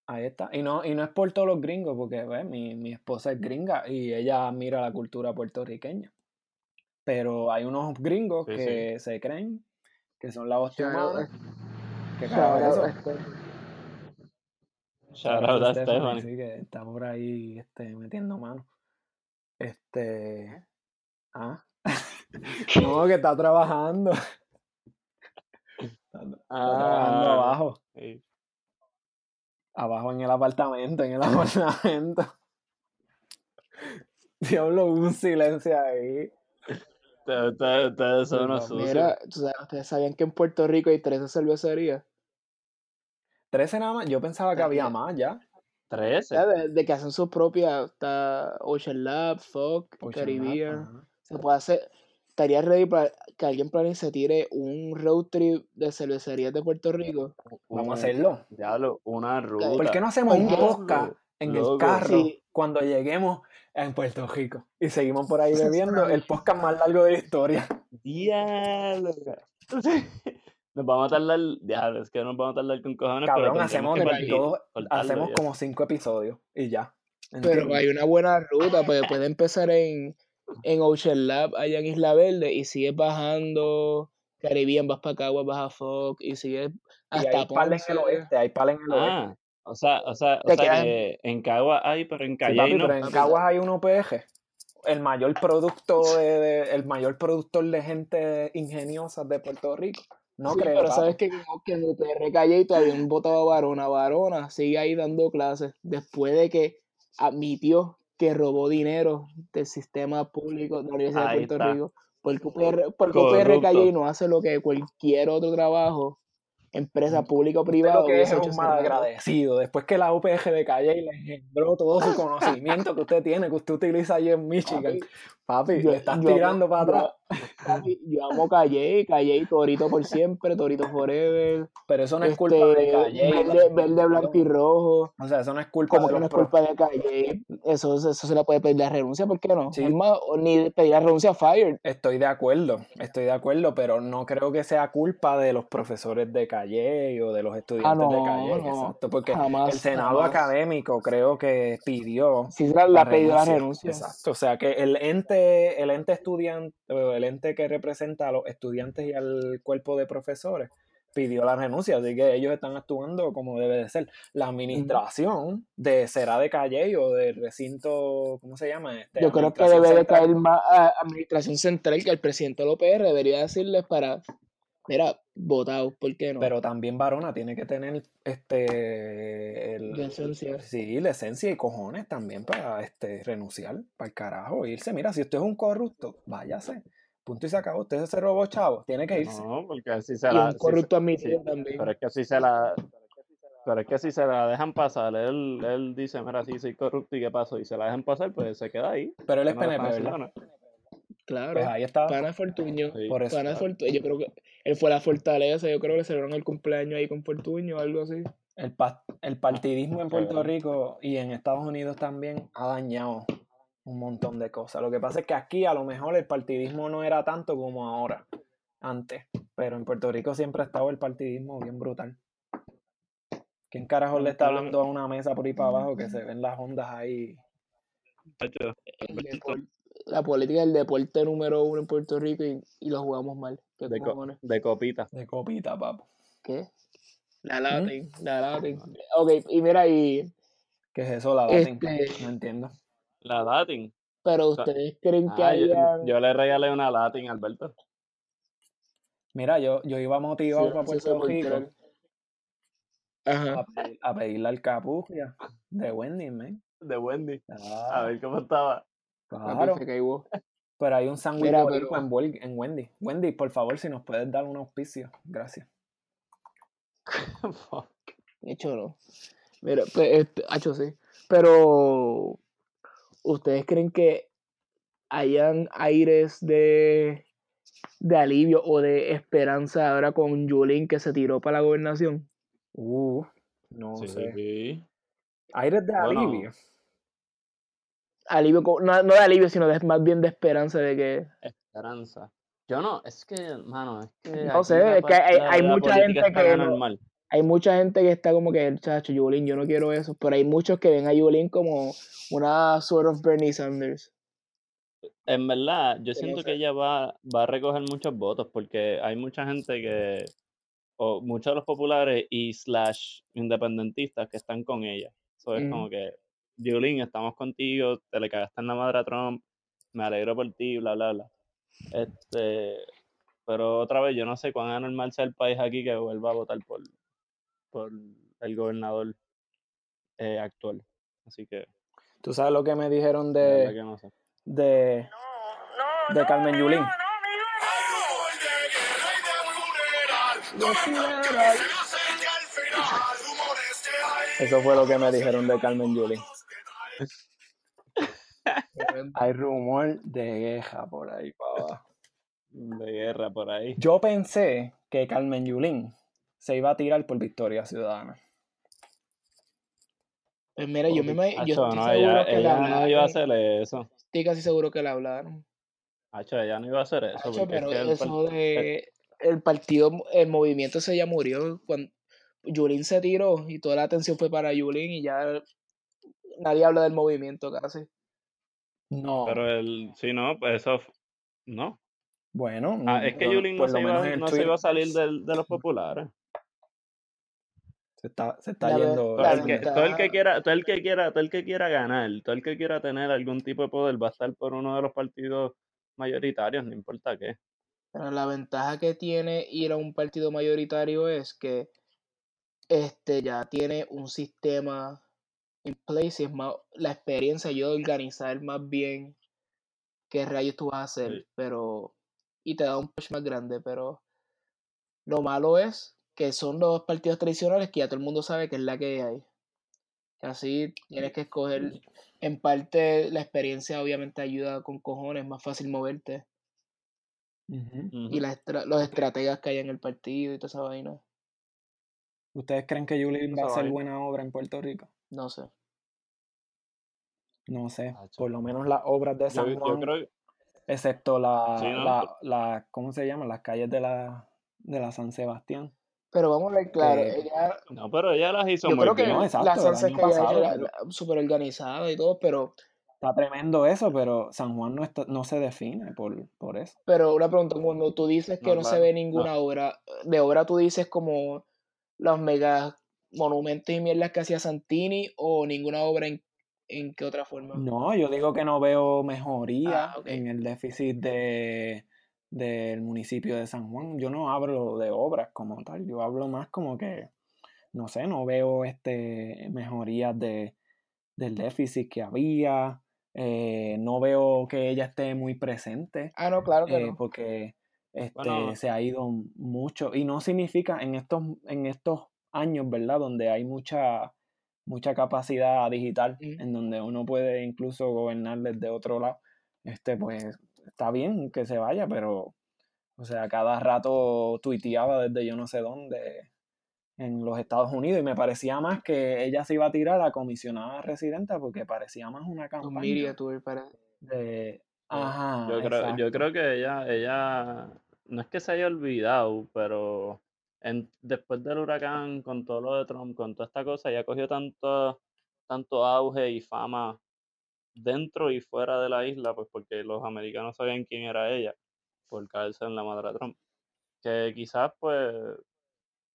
Ahí está. Y no, y no es por todos los gringos, porque ¿ves? Mi, mi esposa es gringa y ella mira la cultura puertorriqueña. Pero hay unos gringos Sí, que se creen que son la hostia humana. ¿Qué shout carajo out eso? a este- Shout out a Stephanie, Stephanie. sí, que está por ahí este, metiendo mano. Este. Ah. [LAUGHS] no, que está trabajando. [LAUGHS] Está, está trabajando Ah, abajo. sí. Abajo en el apartamento, en el [LAUGHS] apartamento. Diablo, un silencio ahí. Ustedes, son unos sucios. Mira, ¿tú sabes- ¿ustedes sabían que en Puerto Rico hay 13 cervecerías? 13 nada más. Yo pensaba que había más ya. Trece. Ya De, de que hacen su propia, está Ocean Lab, Lab, Caribbean. Se puede hacer, estaría ready para que alguien planee y se tire un road trip de cervecerías de Puerto Rico. Vamos a hacerlo. Diablo, una ruta. ¿Por qué no hacemos un podcast en Loco. el carro Sí. cuando lleguemos en Puerto Rico. Y seguimos por ahí [LAUGHS] bebiendo el podcast más largo de la historia. Diablo. [LAUGHS] Nos vamos a tardar, diablo, es que nos vamos a tardar con cojones, Cabrón, hacemos, partir- todo- cortarlo hacemos ya. como cinco episodios y ya. Pero hay una buena ruta, pues puede empezar en, en Ocean Lab, allá en Isla Verde, y sigues bajando Caribbean, vas para Caguas, vas a Fox, y sigues Y hasta hay pala en el oeste, hay en el oeste. Ah, o sea, o sea, o sea que en Cagua hay, pero en Sí, Calle papi, no. pero en Caguas hay un OPG. El mayor producto de, de- el mayor productor de gente ingeniosa de Puerto Rico. No Sí, creo. pero papi. sabes que, que en UPR Calle todavía un votado Varona. Varona sigue ahí dando clases después de que admitió que robó dinero del sistema público de la Universidad Ahí de Puerto está. Rico. Porque UPR, porque UPR Corrupto. Calle no hace lo que cualquier otro trabajo, empresa pública o privada, que es un malagradecido. Después que la UPG de Calle le engendró todo su conocimiento que usted tiene, que usted utiliza allí en Michigan. Papi, Papi, yo- le estás yo amo- tirando para yo- atrás. papi, Yo amo Calle, Calle, Torito por siempre, Torito forever. Pero eso no es este, culpa de Calle. verde, verde, blanco y rojo. O sea, eso no es culpa Como de que no es culpa de Calle, eso, eso se le puede pedir la renuncia, ¿por qué no? Sí. Es más, o ni pedir la renuncia a Fire. Estoy de acuerdo, estoy de acuerdo, pero no creo que sea culpa de los profesores de Calle o de los estudiantes de Ah, no, Calle. no, exacto, porque jamás, el Senado jamás. académico creo que pidió Sí, la, la pedido la renuncia. Exacto, o sea que el ente, el ente estudiante, el ente que representa a los estudiantes y al cuerpo de profesores pidió la renuncia, así que ellos están actuando como debe de ser. La administración de será de Calle o del recinto, ¿cómo se llama? Este, Yo creo que debe de caer más a Administración Central que el presidente de la OPR debería decirles para, mira, votado, ¿por qué no? Pero también Varona tiene que tener este el- Licencia. sí, licencia y cojones también para este renunciar, para el carajo, irse. Mira, si usted es un corrupto, váyase. Punto y se acabó. Usted se robó chavo, tiene que irse. No, porque así se Y la. un si corrupto se- sí, también. Pero es que si se la. Pero es que si se la dejan pasar, él, él dice, mira, sí, soy corrupto y qué pasó, y se la dejan pasar, pues se queda ahí. Pero él es No. Claro. Pues ahí está. Pana Fortuño. Sí. Por eso. Pana Fortuño. Yo creo que él fue a la fortaleza. Yo creo que le celebraron el cumpleaños ahí con Fortuño o algo así. El, pa- el partidismo en Puerto. Rico y en Estados Unidos también ha dañado un montón de cosas. Lo que pasa es que aquí a lo mejor el partidismo no era tanto como ahora, antes. Pero en Puerto Rico siempre ha estado el partidismo bien brutal. ¿Quién carajo le está hablando a una mesa por ahí para abajo que se ven las ondas ahí? La política del deporte número uno en Puerto Rico y, y lo jugamos mal. ¿Qué de, co- de copita. De copita, papo. ¿Qué? La Latin, la Latin. Ok, y mira, y, ¿Qué es eso, la Latin? Este- No entiendo. La Latin. pero sea, ustedes creen que Ah, yo, hayan... yo le regalé una Latin a Alberto. Mira, yo, yo iba motivado Sí, para Puerto Rico. Ajá. a, pedir- a pedirle al capugia de Wendy, man. De Wendy. A Ah, ver cómo estaba. Claro. Pero hay un sándwich en, en Wendy. Wendy, por favor, si nos puedes dar un auspicio. Gracias. [LAUGHS] Fuck. De hecho, no. Mira, pues, este, hacho, sí. Pero, ¿ustedes creen que hayan aires de, de alivio o de esperanza ahora con Yulín que se tiró para la gobernación? Uh, no Sí, sé. sí. Aires de Bueno. alivio. Alivio, no, no de alivio, sino de, más bien de esperanza de que... Esperanza. Yo no, es que, mano, es que. No sé, es que hay- hay mucha gente que no- anormal. Hay mucha gente que está como que, chacho, Yulín, yo no quiero eso, pero hay muchos que ven a Yulín como una sort of Bernie Sanders. En verdad, yo siento que ella va, va a recoger muchos votos porque hay mucha gente que, o muchos de los populares y slash independentistas que están con ella. Eso es como que, Yulín, estamos contigo, te le cagaste en la madre a Trump, me alegro por ti, bla, bla, bla. Este, pero otra vez, yo no sé cuán anormal sea el país aquí que vuelva a votar por, por el gobernador eh, actual. Así que, ¿Tú sabes lo que me dijeron de no de, de Carmen Yulín? Eso fue lo que me dijeron de Carmen Yulín. [LAUGHS] Hay rumor de guerra por ahí para abajo. [LAUGHS] De guerra por ahí. Yo pensé que Carmen Yulín se iba a tirar por Victoria Ciudadana. Pues mira, yo, me, imag- yo estoy no, seguro ella, que ella no iba a hacer eso. Estoy casi seguro que le hablaron. Hacho, ella no iba a hacer eso. Es pero que el eso de el partido, el movimiento se ya murió cuando Yulín se tiró y toda la atención fue para Yulín y ya nadie habla del movimiento casi. No. Pero el, sí, no, pues eso, no. bueno, Ah, es que Yulín no, se iba, no se iba a salir del- de los populares. se está, se está yendo. Todo la el, que, todo el que quiera, todo el que quiera, todo el que quiera ganar, todo el que quiera tener algún tipo de poder va a estar por uno de los partidos mayoritarios, no importa qué. Pero la ventaja que tiene ir a un partido mayoritario es que este ya tiene un sistema en place y es más la experiencia yo de organizar más bien qué rayos tú vas a hacer, Sí. pero y te da un push más grande, pero lo malo es que son los partidos tradicionales que ya todo el mundo sabe que es la que hay. Así tienes que escoger en parte la experiencia obviamente ayuda con cojones, es más fácil moverte y las estra- los estrategas que hay en el partido y toda esa vaina. ¿Ustedes creen que Yulín va a hacer buena obra en Puerto Rico? No sé. No sé. Hacho. Por lo menos las obras de Yo, San yo Juan, creo excepto la, Sí, ¿no? la, la- ¿cómo se llama? Las calles de la, de la San Sebastián. Pero vamos a ver claro, ella, no, pero ella las hizo yo muy creo que. No, exacto, que pasado, la- pero- la- súper organizada y todo, pero, Está tremendo eso, pero San Juan no, está, no se define por, por eso. pero una pregunta, cuando tú dices que No, no, se ve no. ninguna obra, de obra tú dices como los mega monumentos y mierdas que hacía Santini o ninguna obra en, en qué otra forma. No, yo digo que no veo mejoría Ah, ok. en el déficit de, del municipio de San Juan. Yo no hablo de obras como tal, yo hablo más como que, no sé, no veo este mejorías de, del déficit que había, eh, no veo que ella esté muy presente, Ah, no, claro que eh, no. porque este, Bueno. se ha ido mucho, y no significa en estos, en estos años, ¿verdad? Donde hay mucha, mucha capacidad digital, en donde uno puede incluso gobernar desde otro lado, este, pues está bien que se vaya, pero, o sea, cada rato tuiteaba desde yo no sé dónde en los Estados Unidos y me parecía más que ella se iba a tirar a comisionada residenta porque parecía más una Un campaña media tour para... de... Ajá, yo creo, yo creo que ella, ella, no es que se haya olvidado, pero en, después del huracán, con todo lo de Trump, con toda esta cosa, ella cogió tanto, tanto auge y fama dentro y fuera de la isla, pues porque los americanos sabían quién era ella, por caerse en la madre de Trump. Que quizás, pues,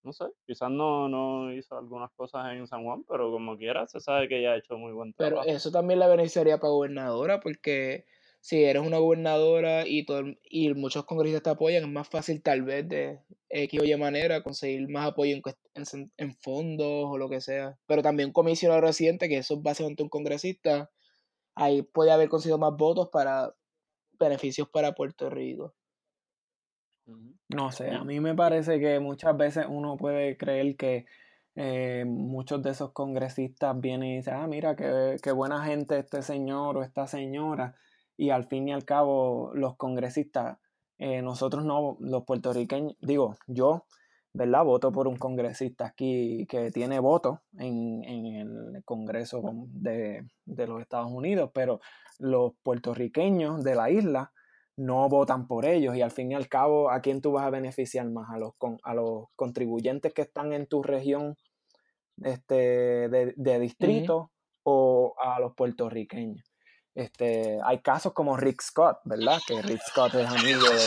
no sé, quizás no, no hizo algunas cosas en San Juan, pero como quiera, se sabe que ella ha hecho muy buen Pero trabajo. eso también la beneficiaría para gobernadora, porque si eres una gobernadora y, todo, el- y muchos congresistas te apoyan, es más fácil tal vez de X o Y manera conseguir más apoyo en, en, en fondos o lo que sea. Pero también un comisionado residente, que eso es básicamente un congresista, ahí puede haber conseguido más votos para beneficios para Puerto Rico. No sé, a mí me parece que muchas veces uno puede creer que eh, muchos de esos congresistas vienen y dicen, ah, mira, qué, qué buena gente este señor o esta señora, y al fin y al cabo los congresistas, eh, nosotros no, los puertorriqueños, digo, yo, ¿verdad? Voto por un congresista aquí que tiene votos en, en el Congreso de, de los Estados Unidos, pero los puertorriqueños de la isla no votan por ellos y al fin y al cabo, ¿a quién tú vas a beneficiar más? ¿A los, con- a los contribuyentes que están en tu región este, de, de distrito o a los puertorriqueños? Este, hay casos como Rick Scott, ¿verdad? Que Rick Scott es amigo de...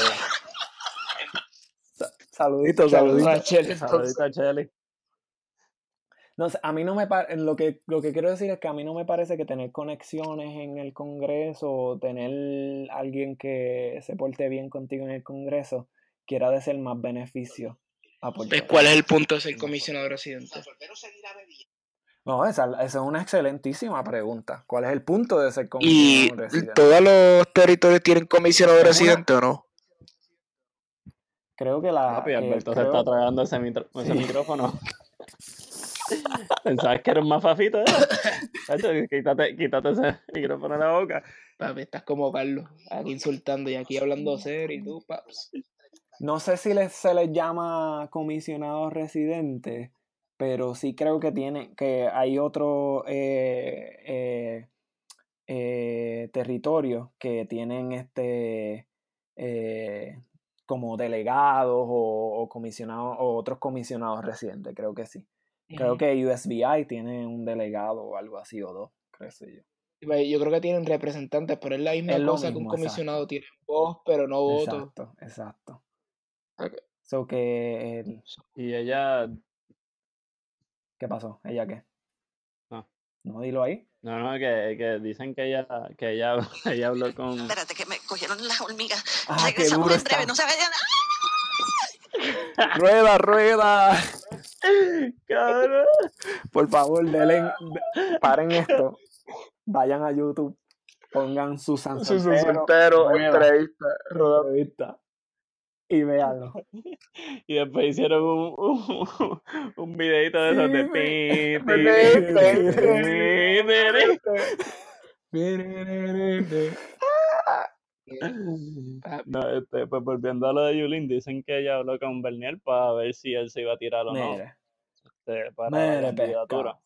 Sa- Saluditos, a saluditos. Chele, entonces. [LAUGHS] Saludito a Chely. No sé, a mí no me lo que lo que quiero decir es que a mí no me parece que tener conexiones en el Congreso o tener alguien que se porte bien contigo en el Congreso quiera de ser más beneficio a Pues. ¿Cuál es el punto de ser comisionado residente? No, esa, esa es una excelentísima pregunta. ¿Cuál es el punto de ser ¿Y comisionado residente? todos los territorios tienen comisionado una- residente o no? Creo que la Papi, Alberto se creo- está tragando ese, mitro- [LAUGHS] ese Sí. micrófono. Pensabas que eres más fafito, ¿eh? Chacho, quítate, quítate ese micrófono de la boca. Papi, estás como Carlos, aquí insultando y aquí hablando serio y tú, paps. No sé si les- se les llama comisionado residente, pero sí creo que tiene, que hay otro eh, eh, eh, territorios que tienen este eh, como delegados o, o comisionados o otros comisionados residentes, creo que sí. Creo que USBI tiene un delegado o algo así o dos, creo sé yo. Yo creo que tienen representantes, pero es la misma Es cosa que un mismo, comisionado exacto. tiene voz, pero no voto. Exacto, exacto. Ok. So que el- Y ella, ¿qué pasó? ¿Ella qué? No. No, dilo ahí. no, no, que, que dicen que ella, que ella, [LAUGHS] ella habló con, Espérate, que me cogieron las hormigas. Ah, qué Regresamos duro en breve, no se vayan. [LAUGHS] Rueda, rueda. [LAUGHS] cabrón, Por favor, denle, de- paren esto. Vayan a YouTube, pongan Susan Susan Soltero, entrevista, rueda. entrevista, y véanlo. [LAUGHS] y después hicieron un, un, [LAUGHS] un videito de esos de No, este, pues volviendo a lo de Yulín, dicen que ella habló con Bernier para ver si él se iba a tirar o no Mire, este, para la mire, candidatura.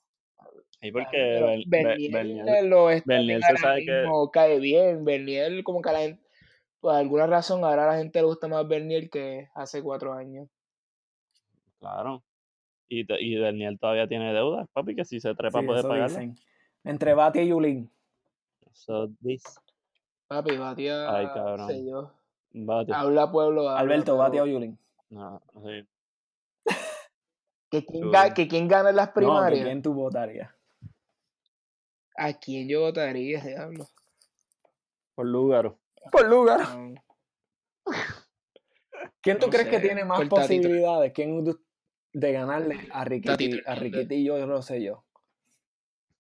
Y porque Bernier Bernier, Bernier bien se sabe que- cae bien. Bernier, como que a la gente, por alguna razón, ahora a la gente le gusta más Bernier que hace cuatro años. claro. Y, y Bernier todavía tiene deudas, papi, que si se trepa Sí, puede eso pagarlas. dicen. Entre Bati y Yulín. So this, Papi, Batia, Ay, cabrón. sé yo. Habla pueblo, habla, Alberto, pero Bati o Yulín. No, sí. ¿Que quién, ga- que quién gana en las No, ¿que primarias? ¿quién tú votarías? ¿A quién yo votaría, diablo? Por Lúgaro. Por lugar. No, ¿Quién tú No crees que tiene más posibilidades? ¿Quién de, ganarle a Tatito a Hernández. Riquitillo y Rosselló?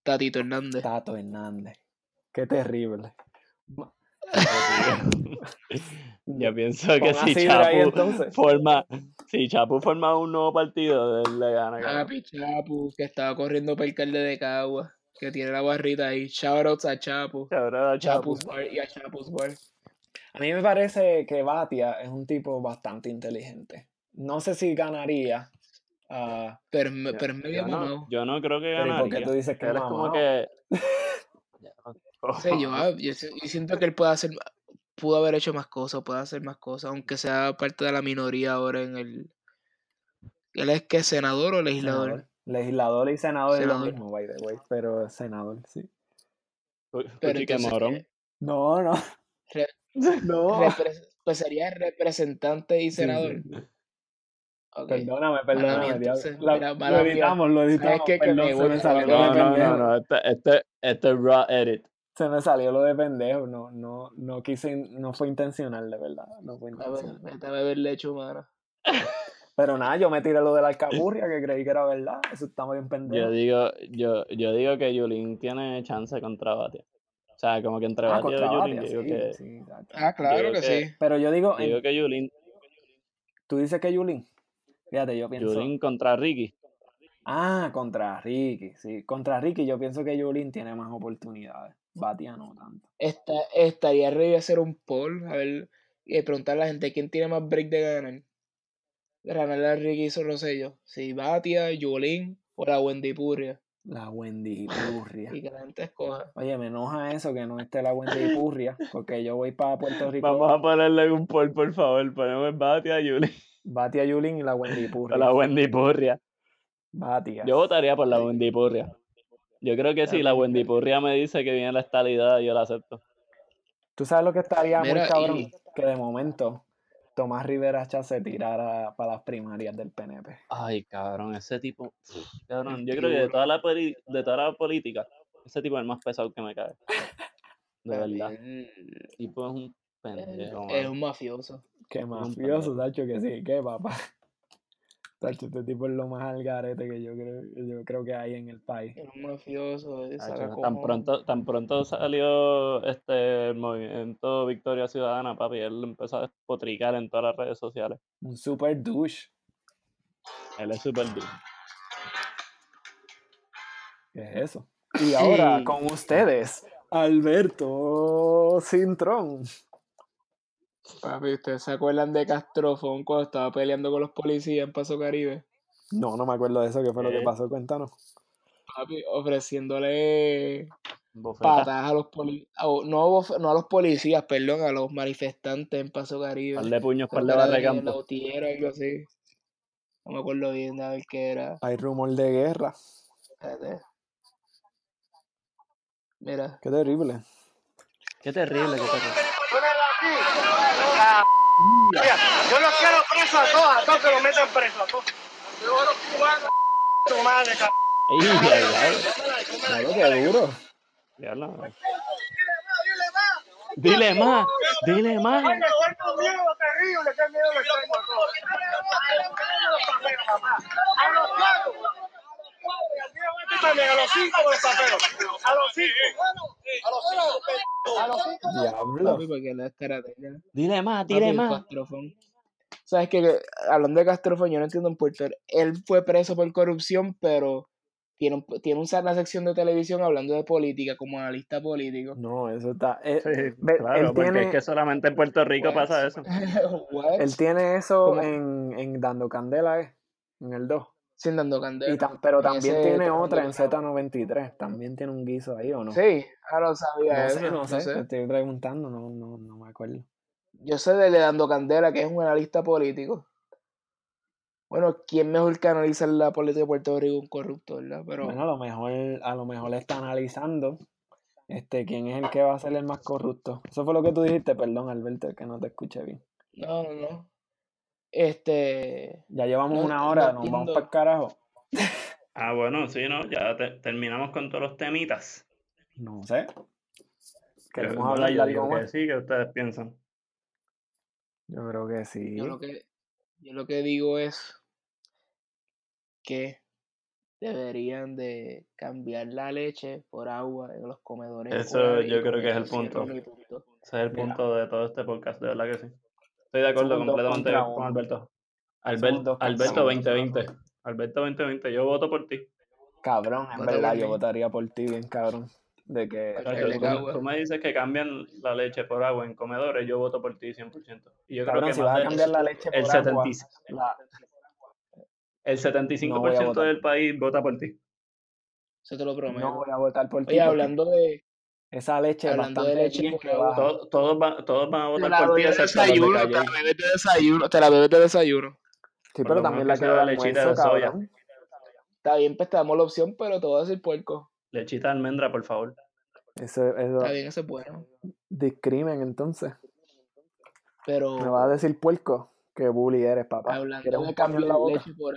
Tatito Hernández. Tato Hernández. Qué terrible. [LAUGHS] Yo pienso que a si ahí, Chapu forma, si Chapu forma un nuevo partido, le gana. cabrón. Papi, Chapu, que estaba corriendo para el alcalde de Cagua, que tiene la barrita ahí. Shoutouts a Chapu. Cabrón, a. Chapu's Bar y a Chapu's Bar. A mí me parece que Batia es un tipo bastante inteligente. No sé si ganaría. ah, Pero, me- Yo- pero medio yo, no, yo no creo que ¿y por qué ganaría. tú dices que Él es como que. [LAUGHS] No sé, yo, ah, yo siento que él puede hacer, pudo haber hecho más cosas, puede hacer más cosas, aunque sea parte de la minoría ahora en el... ¿Él es que senador o legislador? senador. Legislador y senador, es lo mismo, by the way. Pero senador, sí. Pero entonces, morón. eh, No, no. re- [LAUGHS] No. pues sería representante y Sí, sí. senador. Perdóname, perdóname. entonces, La- mira, lo editamos, lo editamos. Que perdón, me se me salió me lo No, de no, no, pendejo. no. Este, este, este es raw edit. Se me salió lo de pendejo. No, no, no quise, no fue intencional, de verdad. No fue A ver, intencional. vete a beber leche humana. [LAUGHS] Pero nada, yo me tiré lo de la [LAUGHS] alcapurria, que creí que era verdad. Eso estaba bien Yo pendejo. digo, yo, yo digo que Yulín tiene chance contra Batia. O sea, como que entre Ah, Batia contra y Yulín, Batia, yo digo sí, que. sí, exacto. Ah, claro que, que- sí. Pero yo digo, yo digo en- que Yulín, tú dices que Yulín. Fíjate, yo pienso. Yulín contra Ricky. Ah, contra Ricky, sí. Contra Ricky yo pienso que Yulín tiene más oportunidades. Batia no tanto. Esta, estaría ready a hacer un poll, a ver, y preguntarle a la gente quién tiene más break de ganar. Ganarle a Ricky Rosello. Si Batia, Yulín o la Wendy Purria. La Wendy Purria. Y que la gente escoja. Oye, me enoja eso que no esté la Wendy Purria, porque yo voy para Puerto Rico. Vamos a ponerle un poll, por favor. Ponemos Batia, Yulín. Batia Yulín y la Wendy Purria. la Wendy Purria. Batia. Yo votaría por la Wendy Purria. Yo creo que si la Wendy Purria me dice que viene la estabilidad, yo la acepto. ¿Tú sabes lo que estaría muy cabrón? y- Que de momento Tomás Rivera Chá se tirara para las primarias del PNP. Ay, cabrón, ese tipo. Cabrón, yo creo que de toda la, poli- de toda la política, ese tipo es el más pesado que me cae. De verdad. El tipo es un pendejo, es un mafioso. Qué un mafioso, Tacho, que sí, qué papá. Tacho, este tipo es lo más al garete que yo creo, yo creo que hay en el país. Es un mafioso. él Tacho, saca tan pronto, tan pronto salió este el movimiento Victoria Ciudadana, papi, él empezó a despotricar en todas las redes sociales. Un super douche. Él es duro. ¿Qué es eso? Y ahora Sí. con ustedes, Alberto Cintrón. Papi, ¿ustedes se acuerdan de Castrofón cuando estaba peleando con los policías en Paso Caribe? No, no me acuerdo de eso. ¿Qué fue lo que Eh. pasó? Cuéntanos. Papi, ofreciéndole Bofeta. patadas a los policías, no, a los policías, perdón, a los manifestantes en Paso Caribe. Par de puños, par de barra de de campo. algo así. No me acuerdo bien a ver qué era. Hay rumor de guerra. Espérate. Mira. Qué terrible. Qué terrible, qué terrible. Yo los quiero presos a todos, a todos que los metan presos, a todos. Yo los cubanos, tu madre, cabrón. Ey, diablo, Claro, qué duro. diablo. Dile más, Dile más, miedo terrible, qué miedo tengo a los este también, a los cinco los. A los cinco. A los cinco. A los cinco. Diablo. Dile más, dile más. Castrofón. ¿Sabes? Que, hablando de Castrofón, yo no entiendo en Puerto Rico. Él fue preso por corrupción, pero tiene, un- tiene un- una sección de televisión hablando de política, como analista político. No, eso está. eh, Sí, ve, claro, él porque tiene- es que solamente en Puerto Rico What? pasa eso. [LAUGHS] Él tiene eso en, en Dando Candela, ¿eh? En el 2. Sin dando candela. Y pero también tiene otra en programa. Z93. También tiene un guiso ahí, ¿o no? Sí, ahora lo sabía No eso. sé, no sé. Te estoy preguntando, no, no, no me acuerdo. Yo sé de Dando Candela, que es un analista político. Bueno, ¿quién mejor que analiza la política de Puerto Rico un corrupto, verdad? Pero Bueno, a lo mejor, a lo mejor está analizando este, quién es el que va a ser el más corrupto. Eso fue lo que tú dijiste, perdón, Alberto, que no te escuché bien. no, no, no. Este, Ya llevamos No, una no hora, nos vamos para el carajo. [LAUGHS] Ah, bueno, sí, ¿no? Ya te- terminamos con todos los temitas. No sé. Queremos hablar de yo algo digo que más. sí, que ustedes piensan. Yo creo que sí. yo lo que, yo lo que digo es que deberían de cambiar la leche por agua en los comedores Eso yo creo que es el punto. Ese es el Mira. punto de todo este podcast, de verdad que sí. Estoy de acuerdo completamente con. Alberto. Alberto uno. 2020. Alberto 2020, yo voto por ti. Cabrón, en verdad, yo votaría por ti, bien cabrón. De que. Tú, me dices que cambian la leche por agua en comedores, yo voto por ti 100%. Y yo Cabrón, creo que si vas a cambiar la leche el, por agua, 70 la- el 75% votar. del país vota por ti. Eso te lo prometo. no voy a votar por ti. Oye, hablando de, esa leche hablando de bastante leche agua, baja. Todos, todos, van, todos van a votar por ti, de de desayuno, te la bebes de desayuno, te la bebes de desayuno. Sí, pero también la que quiero de lechita almuerzo, de soya. cabrón. Está bien, pues te damos la opción, pero te voy a decir puerco. Lechita de almendra, por favor. Eso, eso Está bien, ese es bueno. discrimen, entonces. Pero Me vas a decir puerco. Qué bully eres, papá. hablando ¿Quieres de cambiar la boca? leche por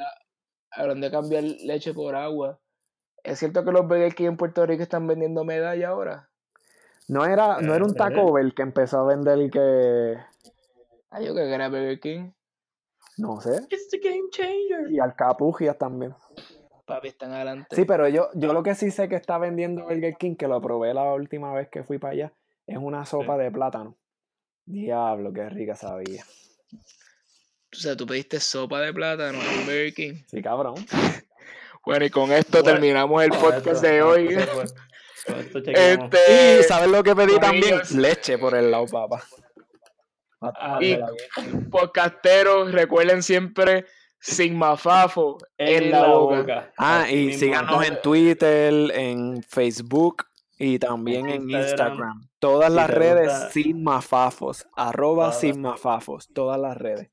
hablando de cambiar leche por agua, ¿es cierto que los Burger King en Puerto Rico están vendiendo medalla ahora? No era, no era un Eh, Taco Bell que empezó a vender que. Ah, yo creo que era Burger King. No sé. It's the game changer. Y alcapugias también. Papi, están adelante. Sí, pero yo, yo lo que sí sé que está vendiendo Burger King, que lo probé la última vez que fui para allá, es una sopa de plátano. Diablo, qué rica sabía. O sea, tú pediste sopa de plátano en Burger King. Sí, cabrón. [LAUGHS] Bueno, y con esto Bueno, terminamos el [LAUGHS] podcast esto- de hoy. Este, Y ¿sabes lo que pedí también? Leche por el lado, papá. Ah, y podcasteros, recuerden siempre sin mafafo en, la, boca. Ah, Así y síganos en Twitter, en Facebook y también En en Instagram. Instagram. Todas Si las redes gusta- sin mafafos. Arroba Todas. sin mafafos. Todas las redes.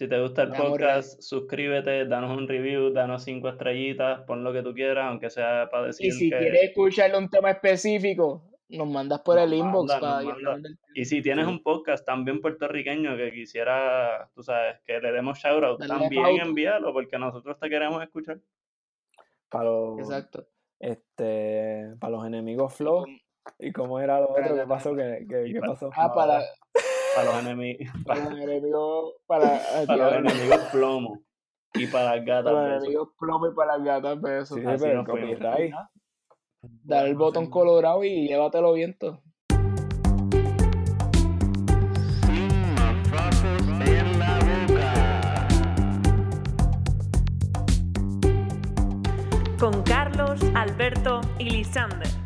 Si te gusta el Damos podcast, suscríbete, danos un review, danos cinco estrellitas, pon lo que tú quieras, aunque sea para decir Y si que... quieres escucharle un tema específico, nos mandas por Nos el inbox manda, para que manda. del tema. Y si tienes Sí. un podcast también puertorriqueño que quisiera, tú sabes, que le demos shoutout, Darle también envíalo, porque nosotros te queremos escuchar. Para los, Exacto. este, para los enemigos flow. ¿Y cómo era lo otro? ¿Qué pasó? ¿Qué, qué, Y qué pa- pasó? Ah, para, [LAUGHS] Para los enemigos, para [LAUGHS] para, los enemigos, para, para los diablo, enemigos plomo y para las gatas para los enemigos plomo y para las gatas besos. Sí, Así pero copyright. Dale el botón colorado y llévatelo viento. Con Carlos, Alberto y Lisander.